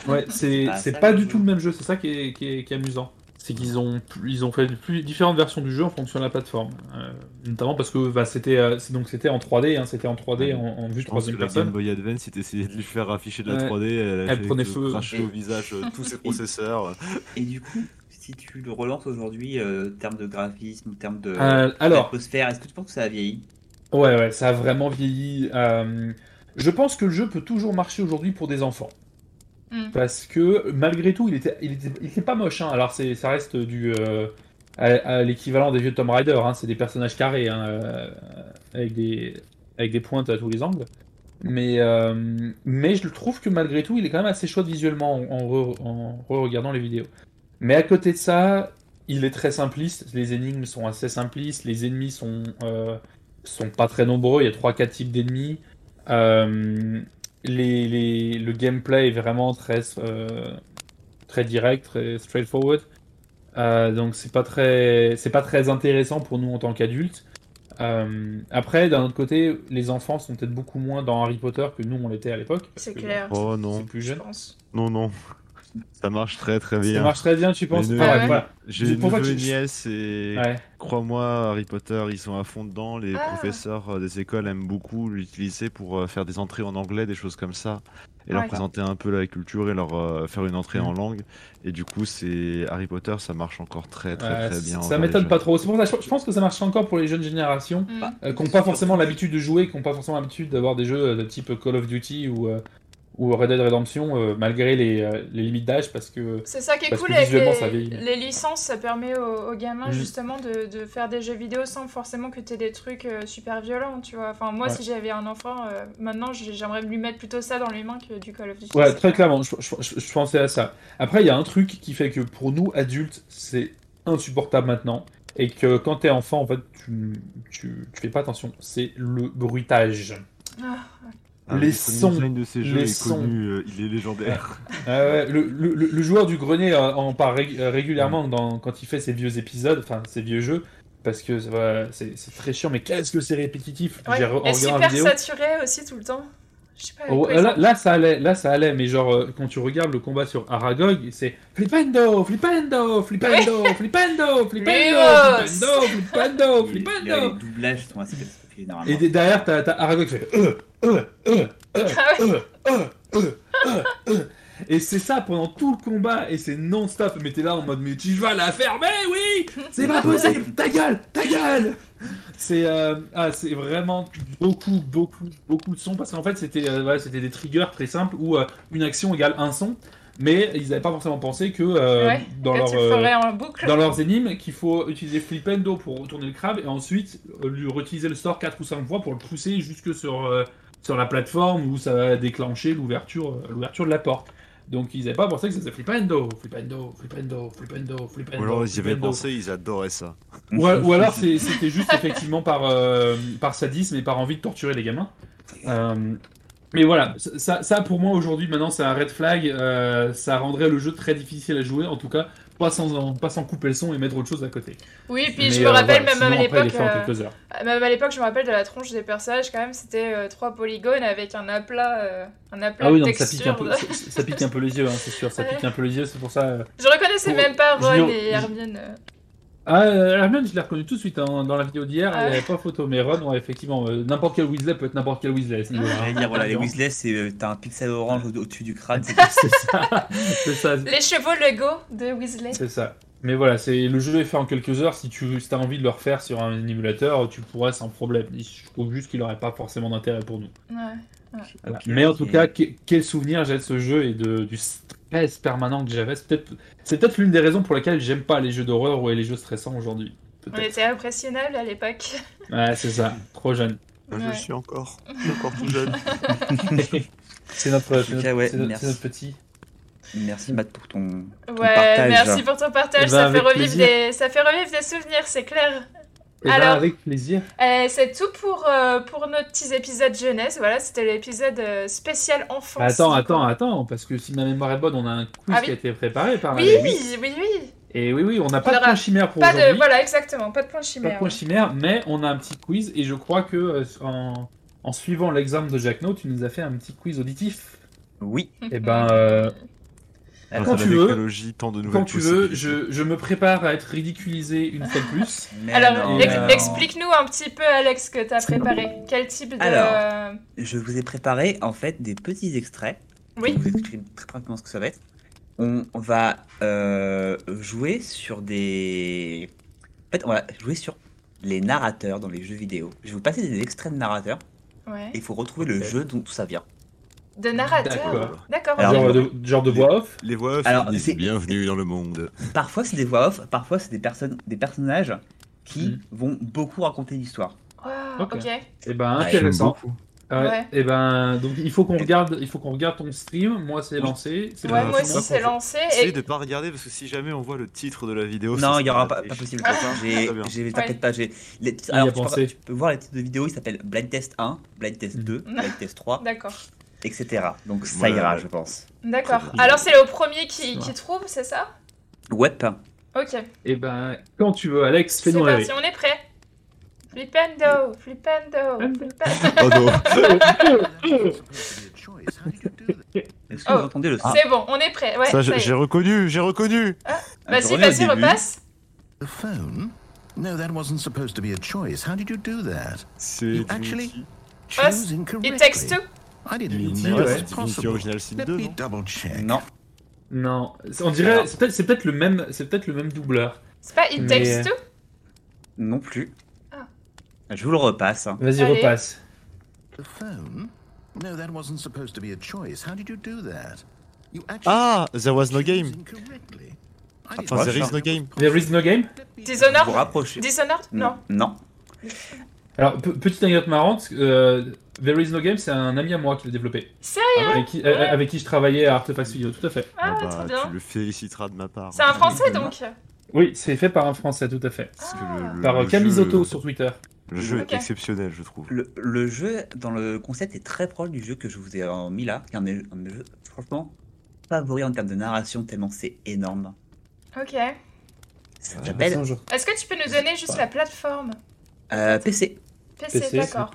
Ouais, c'est Ah, pas du tout le même jeu, c'est ça qui est, qui est, qui est amusant. C'est qu'ils ont, ils ont fait plus, différentes versions du jeu en fonction de la plateforme. Euh, notamment parce que bah, c'était euh, c'est- donc c'était en 3D, hein, c'était en 3D en, en vue troisième la Game personne. Boy Advance, si t'essayais de lui faire afficher de la Ouais. 3D, elle, Elle prenait feu. au visage tous ses processeurs. Et du coup, si tu le relances aujourd'hui, euh, en termes de graphisme, en termes de Euh, alors, d'atmosphère, est-ce que tu penses que ça a vieilli? Ouais, ouais, ça a vraiment vieilli. Euh, je pense que le jeu peut toujours marcher aujourd'hui pour des enfants. Mm. Parce que malgré tout, il était, il était, il était pas moche. hein. Alors, c'est, ça reste du. euh, à, à l'équivalent des vieux Tomb Raider. hein. C'est des personnages carrés, hein, euh, avec, des, avec des pointes à tous les angles. Mais, euh, mais je trouve que malgré tout, il est quand même assez chouette visuellement en, en re- en re-regardant les vidéos. Mais à côté de ça, il est très simpliste. Les énigmes sont assez simplistes. Les ennemis sont, euh, sont pas très nombreux. Il y a 3-4 types d'ennemis. Euh, les, les- le gameplay est vraiment très, euh, très direct, très straightforward. Euh, donc c'est pas très, c'est pas très intéressant pour nous en tant qu'adultes. Euh, après, d'un autre côté, les enfants sont peut-être beaucoup moins dans Harry Potter que nous on l'était à l'époque. C'est que clair. Oh C'est non, plus Je jeune. pense. non, non. Ça marche très très Ça bien. marche très bien, tu penses ne- bref, voilà. J'ai une ça et je- nièce et Ouais. crois-moi, Harry Potter, ils sont à fond dedans. Les Ah. professeurs euh, des écoles aiment beaucoup l'utiliser pour euh, faire des entrées en anglais, des choses comme ça, et leur Ouais. présenter un peu la culture et leur euh, faire une entrée Mm. en langue. Et du coup, c'est Harry Potter, ça marche encore très très Ouais, très bien. ça m'étonne pas trop. C'est pour ça, je pense que ça marche encore pour les jeunes générations Mm. euh, qui n'ont pas forcément l'habitude de jouer, qui n'ont pas forcément l'habitude d'avoir des jeux de type Call of Duty ou, euh, ou Red Dead Redemption, euh, malgré les, euh, les limites d'âge, parce que C'est ça qui est cool avec les, les licences, ça permet aux, aux gamins Mm. justement de, de faire des jeux vidéo sans forcément que tu aies des trucs euh, super violents, tu vois. Enfin, moi, Ouais. si j'avais un enfant, euh, maintenant, j'ai- j'aimerais lui mettre plutôt ça dans les mains que du Call of Duty. Ouais, très clair. clairement, je, je- je- je pensais à ça. Après, il y a un truc qui fait que pour nous, adultes, c'est insupportable maintenant. Et que quand t'es enfant, en fait, tu, tu, tu fais pas attention. C'est le bruitage. Ah, Ah, les le sons, design de ces jeux les est sons. connu, euh, il est légendaire. Ouais, le, le- le- joueur du grenier euh, en parle euh, régulièrement dans, quand il fait ses vieux épisodes, enfin ses vieux jeux, parce que voilà, c'est très chiant, mais qu'est-ce que c'est répétitif ouais. J'ai Et super vidéo. saturé aussi tout le temps. Je sais pas. Oh, ils là, là, ça allait, là ça allait, mais genre euh, quand tu regardes le combat sur Aragog, c'est flippendo, flippendo, flippendo, flippendo, flippendo, Levos. flippendo, flippendo, Les, les- doublages sont assez. Et derrière, t'as t'as Aragog qui fait euh, euh, euh, euh, Ah euh, euh, euh, euh, euh. Et c'est ça pendant tout le combat, et c'est non-stop. Mais t'es là en mode, mais tu vas la fermer, oui C'est pas possible Ta gueule Ta gueule C'est euh, ah, c'est vraiment beaucoup, beaucoup, beaucoup de sons, parce qu'en fait, c'était euh, des triggers très simples où euh, une action égale un son. mais ils n'avaient pas forcément pensé que euh, Ouais, dans, que leur, euh, dans leurs énigmes qu'il faut utiliser Flipendo pour retourner le crabe et ensuite euh, lui réutiliser le store 4 ou 5 fois pour le pousser jusque sur, euh, sur la plateforme où ça va déclencher l'ouverture euh, l'ouverture de la porte. Donc ils n'avaient pas pensé que ça faisait Flipendo, Flipendo, Flipendo, Flipendo, Flipendo. Ou alors ils y avaient pensé, ils adoraient ça. Ou, ou alors c'était juste effectivement par, euh, par sadisme et par envie de torturer les gamins. Euh, mais voilà, ça, ça pour moi aujourd'hui maintenant c'est un red flag, euh, ça rendrait le jeu très difficile à jouer, en tout cas pas sans, pas sans couper le son et mettre autre chose à côté. Oui, puis Mais, je me euh, rappelle voilà, même à après, euh. Même à l'époque, je me rappelle de la tronche des personnages, quand même, c'était euh, trois polygones avec un aplat, euh, un aplat Ah oui, de donc ça pique, un peu, ça, ça pique un peu les yeux, hein, c'est sûr, ça Ouais. pique un peu les yeux, c'est pour ça... Je reconnaissais Pour- même pas Ron et Hermione. Ah, euh, Hermione, je l'ai reconnu tout de suite hein, dans la vidéo d'hier, Ah il n'y avait pas photo, mais Ron, ouais, effectivement, euh, n'importe quel Weasley peut être n'importe quel Weasley. ce dire, voilà, les. Weasley, c'est euh, t'as un pixel orange au- au-dessus du crâne. c'est C'est ça, c'est ça, Les chevaux Lego de Weasley. c'est ça. Mais voilà, c'est le jeu est fait en quelques heures. Si tu as envie de le refaire sur un émulateur, tu pourrais sans problème. Je trouve juste qu'il n'aurait pas forcément d'intérêt pour nous. Ouais. Voilà. Ok, Mais en tout cas, que- quel souvenir j'ai de ce jeu et de, du stress permanent que j'avais. C'est peut-être l'une des raisons pour lesquelles j'aime pas les jeux d'horreur ou les jeux stressants aujourd'hui. On était impressionnables à l'époque. Ouais, c'est ça. Trop jeune. Je Ouais. suis encore, je suis encore tout jeune. c'est notre, ouais, notre petit. Merci Matt pour ton. Ton Ouais, partage. merci pour ton partage. Eh ben, ça, fait revivre des... ça fait revivre des souvenirs, c'est clair. Et ben, Alors- avec plaisir. Euh, c'est tout pour, euh, pour nos petits épisodes jeunesse. Voilà, c'était l'épisode euh, spécial enfance. Attends, attends, attends, parce que si ma mémoire est bonne, on a un quiz Ah oui. qui a été préparé par Oui, oui, oui, oui. Et oui, oui, on n'a pas de point chimère pour Pas aujourd'hui. de, voilà, exactement, pas de point Pas de chimère. point chimère, mais on a un petit quiz et je crois que euh, en, en suivant l'exemple de Jack No, tu nous as fait un petit quiz auditif. Oui. Et ben, Quand tu veux, technologie, tant de nouvelles quand tu veux, possibilités. je, je me prépare à être ridiculisé une fois de plus. Alors, ex- euh, explique-nous un petit peu, Alex, que t'as préparé. Quel type de. Alors. Je vous ai préparé en fait des petits extraits. Oui. Je vais vous expliquer très rapidement ce que ça va être. On va euh, jouer sur des. En fait, on va jouer sur les narrateurs dans les jeux vidéo. Je vais vous passer des extraits de narrateurs Ouais. et il faut retrouver le jeu d'où ça vient. De narrateur. D'accord. Genre, de, genre de voix off. Les voix off, Alors, ils disent c'est- bienvenue dans le monde. Parfois c'est des voix off, parfois c'est des personnes, des personnages qui Mhm. vont beaucoup raconter l'histoire. Wow, Ok. Et ben, Ouais, intéressant. Ouais. Ouais. Et ben, donc il faut qu'on regarde, il faut qu'on regarde ton stream. Moi, c'est lancé. C'est Ouais, moi c'est aussi, c'est lancé. Essayez Et... de pas regarder parce que si jamais on voit le titre de la vidéo. non, il y aura pas, pas possible. Ah. J'ai, t'inquiète pas, j'ai. les- alors, tu, peux, tu peux voir les titres de vidéos, il s'appelle Blind Test 1, Blind Test 2, Blind Test 3, D'accord. Etc. Donc ça Voilà. ira, je pense. D'accord. Alors, c'est le premier qui, trouve, c'est ça? Ouais. Ok. Et ben, quand tu veux, Alex, C'est fais-nous rêver. parti, on est prêt. Flipendo, flipendo, flipendo. Oh non. Est-ce que Oh. vous entendez le son? C'est bon, on est prêt. Ouais, Ça, ça j'ai reconnu, j'ai reconnu. Ah, Vas-y, vas-y, repasse. The phone? No, that wasn't supposed to be a choice. How did you do that? C'est actually. It takes two. I didn't even know ouais, it was Divinity possible. Original Sin Let 2, me non double check. Non. Non, on dirait, c'est peut-être, c'est peut-être le même, c'est peut-être le même doubleur. C'est pas It Mais- takes two Non plus. Ah. Je vous le repasse. hein. Vas-y, repasse. The phone? No, that wasn't supposed to be a choice. How did you do that? You actually Ah, there was no game. incorrectly. I didn't Enfin, know there is no game. There is no game? Dishonored? Vous rapprochez. Dishonored? Non. Non. Alors, pe- petite anecdote marrante, euh, There is no game, c'est un ami à moi qui l'a développé, Sérieux avec qui, euh, avec qui je travaillais à Artefact Studio, tout à fait. Ah, bah, trop bien. tu le féliciteras de ma part. C'est un français donc Oui, c'est fait par un Français, tout à fait. Parce que le- le- Par euh, le jeu- sur Twitter. Le jeu est exceptionnel, je trouve. Le, le jeu, dans le concept, est très proche du jeu que je vous ai euh, mis là, qui est un, des- un jeux, franchement, favori en termes de narration, tellement c'est énorme. Ok. Ça s'appelle Est-ce que tu peux nous donner juste la plateforme? Euh, PC. PC, PC, d'accord.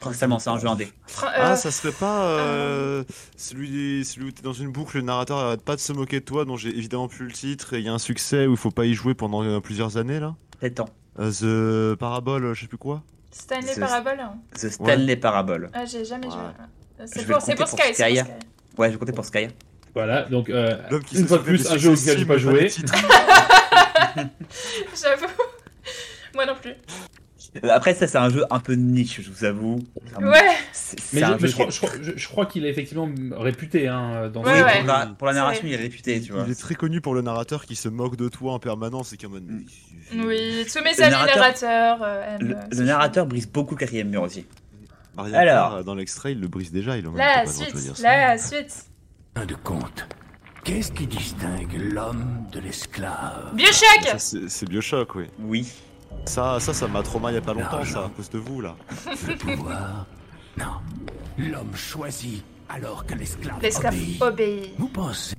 Principalement, c'est un jeu indé. Fra- Ah, euh, ça serait pas euh, celui, celui où t'es dans une boucle, le narrateur arrête pas de se moquer de toi, dont j'ai évidemment plus le titre, et il y a un succès où il faut pas y jouer pendant euh, plusieurs années là? 7 ans. Euh, The Parabole, euh, je sais plus quoi? Stanley Parable hein. The Stanley Parable. Ah, j'ai jamais Ouais. joué. Euh, C'est pour, Sky, pour c'est pour Sky. Sky. Ouais, je comptais pour Sky. Voilà, donc euh, une fois de plus, un jeu auquel j'ai pas joué. J'avoue. Moi non plus. Après, ça, c'est un jeu un peu niche, je vous avoue. Ouais, Mais, je, un mais jeu je crois, qui- je crois- je- je crois qu'il est effectivement réputé hein, dans Ouais, Oui, ce ouais. pour, la, pour la narration, il est réputé, tu vois. Il est très connu pour le narrateur qui se moque de toi en permanence et qui est en mode. Oui, tous mes Le amis narrateur- narrateurs euh, aiment. Le, le narrateur brise beaucoup le quatrième mur aussi. Maria Alors. Dans l'extrait, il le brise déjà. Il en La suite, dire ça. la suite. Fin de compte, qu'est-ce qui distingue l'homme de l'esclave? Bioshock c'est c'est Bioshock, oui. Oui. Ça, ça, ça m'a traumatisé il y a pas longtemps, ça, à cause de vous, là. Le pouvoir Non. L'homme choisit alors que l'esclave L'esclave obéit. obéit. Vous pensez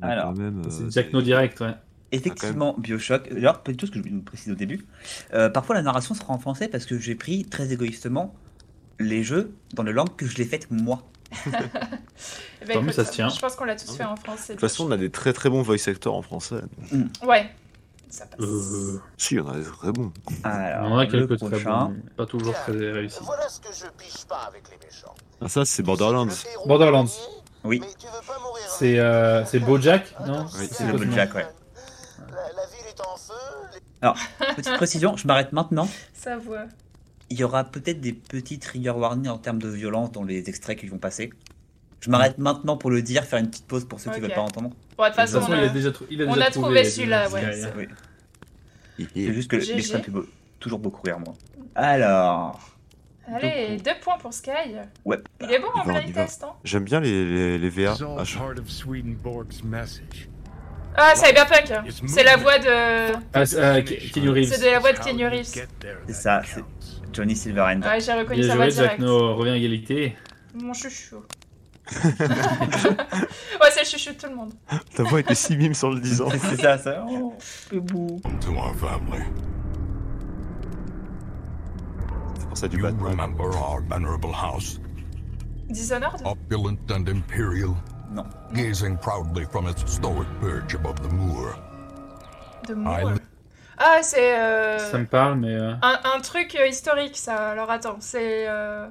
Mais Alors, euh, C'est Jack No Direct, ouais. Effectivement, Bioshock. D'ailleurs, petite chose que je voulais nous préciser au début. euh, parfois, la narration sera en français parce que j'ai pris très égoïstement les jeux dans la langue que je l'ai faite moi. Eh ben, Tant mieux, écoute, ça se tient. Je pense qu'on l'a tous fait en France. De toute façon, on a des très très bons voice actors en français. Ouais, ça passe. Euh, Si, on a des très bons. Alors, on en a quelques très prochain. bons, pas toujours très réussis. Voilà ce que je piche pas avec les méchants. Ah, ça, c'est Borderlands. Borderlands. premier, Oui. Mais tu veux pas mourir C'est euh, c'est Bojack, non Oui, c'est. Bojack, ouais. La, la ville est en feu. les- Petite précision, je m'arrête maintenant. Sa voix. Il y aura peut-être des petits trigger warnings en termes de violence dans les extraits qui vont passer. Je m'arrête maintenant pour le dire, faire une petite pause pour ceux qui Ok. veulent pas entendre. Bon, de toute façon, on il a déjà, il a on déjà a trouvé celui-là, ouais. c'est-. Oui. C'est juste que GG. l'extrait me fait toujours beaucoup rire, moi. Alors, Allez, deux points pour Sky. ouais. Il est bon Il en blind test, hein J'aime bien les, les, les VA. Ah, je-. Ah, Cyberpunk C'est la voix de... Ah, c'est, euh. C'est de la voix de Keanu Reeves. C'est ça, c'est Johnny Silverhand. Ouais, j'ai reconnu Bien sa voix joué, Jack direct. No revient à égalité. Mon chouchou. ouais, c'est le chouchou de tout le monde. Ta voix était si mime sur le 10 ans. C'est c'est ça, ça. Oh, le bout. To our family, C'est pour ça du you Batman. remember our venerable house, Dishonored? Opulent and imperial, Non. gazing proudly from its stoic perch above the moor. De I Moore. li- Ah, c'est euh, Ça me parle, mais. euh, un, un truc euh, historique, ça. Alors attends, c'est euh,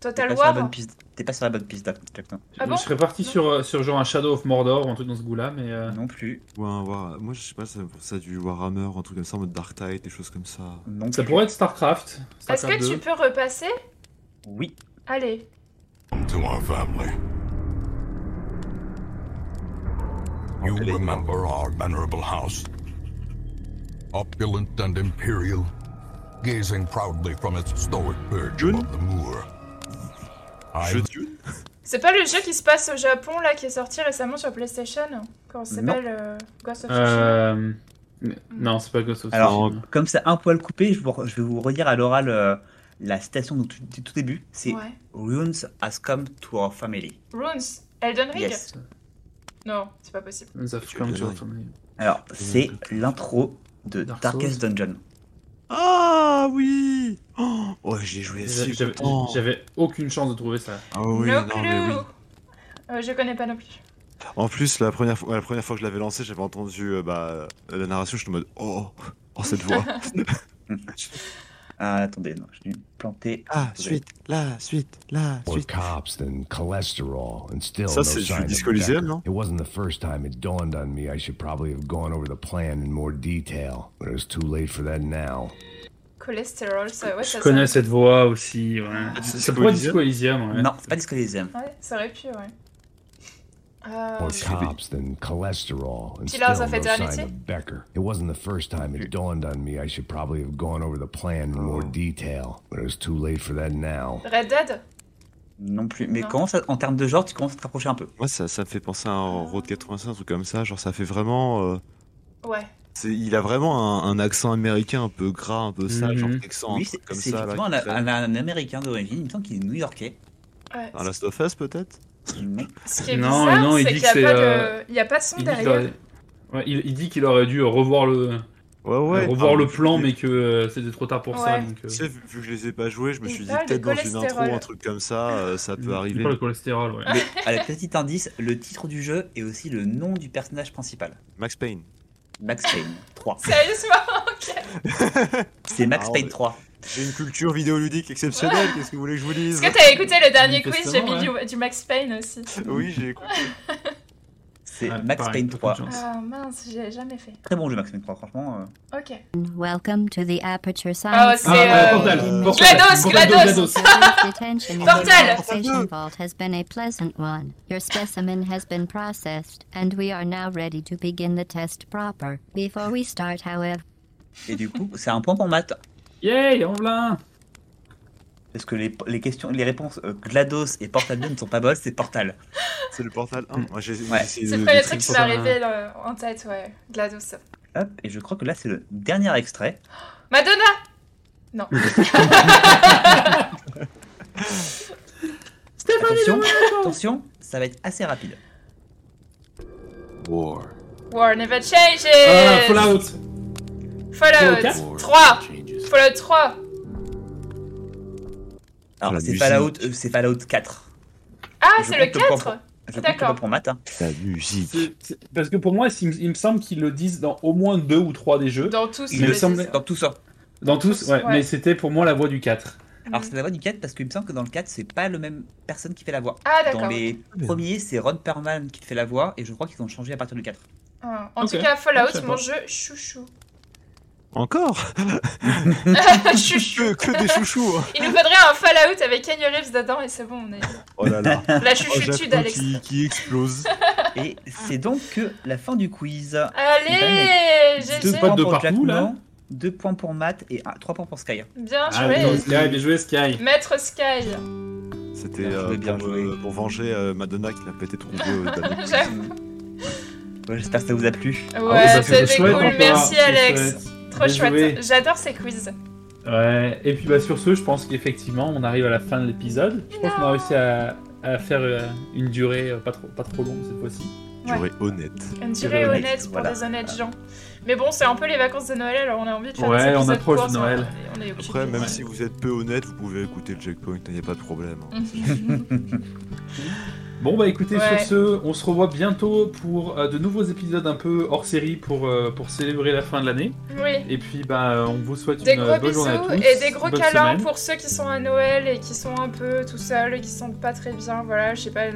Total pas, sur la War bonne piste. T'es pas sur la bonne piste, Jack, non. Ah bon je serais parti sur, euh, sur genre un Shadow of Mordor ou un truc dans ce goût-là, mais. euh, Non plus. Ouais, un War- Moi, je sais pas, ça pour ça du Warhammer, un truc comme ça en mode Dark Tide, des choses comme ça. Non Ça plus. pourrait être StarCraft. Est-ce StarCraft que 2. tu peux repasser? Oui. Allez. To our family. You remember our venerable house, opulent and imperial, gazing proudly from its stoic perch above the moor. Jeu C'est pas le jeu qui se passe au Japon là qui est sorti récemment sur PlayStation Comment s'appelle euh, Ghost of Tsushima Euh... Non, c'est pas Ghost of Alors, Tsushima. comme c'est un poil coupé, je, vous- je vais vous redire à l'oral euh, la citation du tout, début. C'est Ouais. Runes has come to our family. Runes Elden Ring Yes. Non, c'est pas possible. Alors, c'est l'intro de Dark Darkest Dungeon. Ah oui oh, j'ai joué si J'avais longtemps. j'avais aucune chance de trouver ça. Ah oui, no non clue mais oui. Euh, Je connais pas non plus. En plus, la première, fois, la première fois que je l'avais lancé, j'avais entendu euh, bah, la narration, j'étais en mode oh, oh cette voix. Ah, attendez, non, je vais me planter. ah, suite, la suite, la suite. cops than cholesterol, and still Ça, c'est du Disco Elysium, Becker. non? It wasn't the first time it dawned on me I should probably have gone over the plan in more detail, but it was too late for that now. Cholestérol, ça, ouais, Je ça connais sonne. cette voix aussi. Ouais. Ah, Ça être Elysium Disco Elysium. Ouais. Non, c'est pas Disco Elysium. Ouais, ça aurait pu, ouais. Euh, More cops than cholesterol, and still no sign of Becker. It wasn't the first time it dawned on me I should probably have gone over the plan in more detail, but it was too late for that now. Red Dead? Non plus. Mais Non. comment ça, en termes de genre, tu commences à te rapprocher un peu? Moi, ça, ça me fait penser à un Road 85, un truc comme ça. Genre, ça fait vraiment. euh, Ouais. c'est- il a vraiment un, un accent américain un peu gras, un peu sale, Mhm. genre texan, un oui, c'est comme c'est ça. là, effectivement qui un, un- un américain d'origine. Il me semble qu'il est new-yorkais. ouais. Un Last of Us, peut-être? Non. Ce qui est Non, bizarre, non, il c'est dit qu'il n'y a, que pas c'est, de... euh, il y a pas de son Il dit, qu'il derrière. aurait... ouais, il, il dit qu'il aurait dû revoir le, Ouais, ouais. revoir Ah, le plan, mais que euh, c'était trop tard pour ça. Donc, euh, Tu sais, vu, vu que je les ai pas joués, je me Il suis dit peut-être dans une intro, un truc comme ça, euh, ça peut il arriver. parle de cholestérol, ouais. Mais, allez, petit indice, le titre du jeu est aussi le nom du personnage principal. Max Payne. Max Payne 3. Sérieusement C'est Max Ah, Payne ouais. 3. J'ai une culture vidéoludique exceptionnelle, qu'est-ce que vous voulez que je vous dise Est-ce que t'as écouté le dernier quiz J'ai mis Manifestement, du, du Max Payne aussi. Oui, j'ai écouté. C'est Ah, Max pareil, Payne beaucoup de 3. chance. Ah mince, j'ai jamais fait. Très bon jeu Max Payne 3, franchement. euh. Ok. Welcome to the Aperture Ah, Science. c'est, Ah, euh, Portal, GLaDOS, Portal, GLaDOS. Portal. relaxation vault has been a pleasant one. Your specimen has been processed, and we are now ready to begin the test proper. Before we start, however, Et du coup, c'est un point pour Matt. Yay, en plein Parce que les, les questions, les réponses euh, GLaDOS et Portal 2 ne sont pas bonnes, c'est Portal. C'est le Portal 1. Moi, j'ai Ouais. essayé C'est de- le premier truc qui m'est arrivé là, en tête, ouais. GLaDOS. Hop, et je crois que là, c'est le dernier extrait. Madonna Non. Attention, attention, ça va être assez rapide. War. War never changes Ah, Fallout Fallout Fallout 3 Changes. Fallout 3 Alors, c'est. Fallout, euh, c'est Fallout 4. Ah, c'est le compte le point 4 pour- Je D'accord. pour Matt. hein. La musique. Parce que pour moi, il, me- il me semble qu'ils le disent dans au moins deux ou trois des jeux. Dans tous Il les me semble- Dans tout ça. Dans tous, tous, ouais, ouais. mais c'était pour moi la voix du 4. Alors, c'est la voix du 4 parce qu'il me semble que dans le 4, c'est pas le même personne qui fait la voix. Ah, Dans d'accord. les premiers, c'est Ron Perlman qui fait la voix et je crois qu'ils ont changé à partir du 4. Ah, En tout cas, Fallout, mon jeu chouchou. Encore chouchou que, que des chouchous hein. Il nous faudrait un Fallout avec Kenny Reeves dedans et c'est bon, on est... Oh là là La Oh, chouchoutude, Jaco Alex. qui, qui explose. Et c'est donc que la fin du quiz. Allez Deux GG points de pour partout, là. deux points pour Matt et 3 points pour Sky. Bien Ah, joué bien, bien joué, Sky. Maître Sky C'était Bien euh, pour, joué. euh, pour venger euh, Madonna qui l'a pété trop beau. J'avoue. Ouais, J'espère que ça vous a plu. Ah Ouais, ça fait c'était cool, encore, merci Alex chouette. Trop chouette, j'adore ces quiz. Ouais, et puis bah sur ce, je pense qu'effectivement, on arrive à la fin de l'épisode. Je pense qu'on a réussi à, à faire euh, une durée euh, pas trop, pas trop longue cette fois-ci. Durée honnête. Une durée honnête pour voilà. des honnêtes gens. Mais bon, c'est un peu les vacances de Noël, alors on a envie de faire Ouais, des on approche courts, de Noël. On est, on est occupés. Après, même Ouais. si vous êtes peu honnête, vous pouvez écouter le checkpoint, il n'y a pas de problème. hein. Bon bah écoutez, Ouais. sur ce, on se revoit bientôt pour euh, de nouveaux épisodes un peu hors série pour, euh, pour célébrer la fin de l'année. Oui. Et puis bah on vous souhaite Des une gros bonne bisous journée à tous. et des gros câlins semaine. pour ceux qui sont à Noël et qui sont un peu tout seuls et qui sentent pas très bien. Voilà, je sais pas.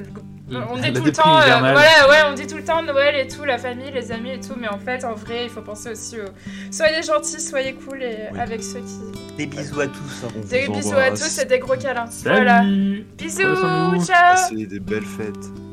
Le- On dit tout le temps, euh, voilà, ouais, on dit tout le temps Noël et tout, la famille, les amis et tout, mais en fait, en vrai, il faut penser aussi aux. Soyez gentils, soyez cool et Oui. avec ceux qui. Des bisous à tous. On Des vous bisous à tous et des gros câlins. Salut Voilà. Bisous, vous. ciao Passez des belles fêtes.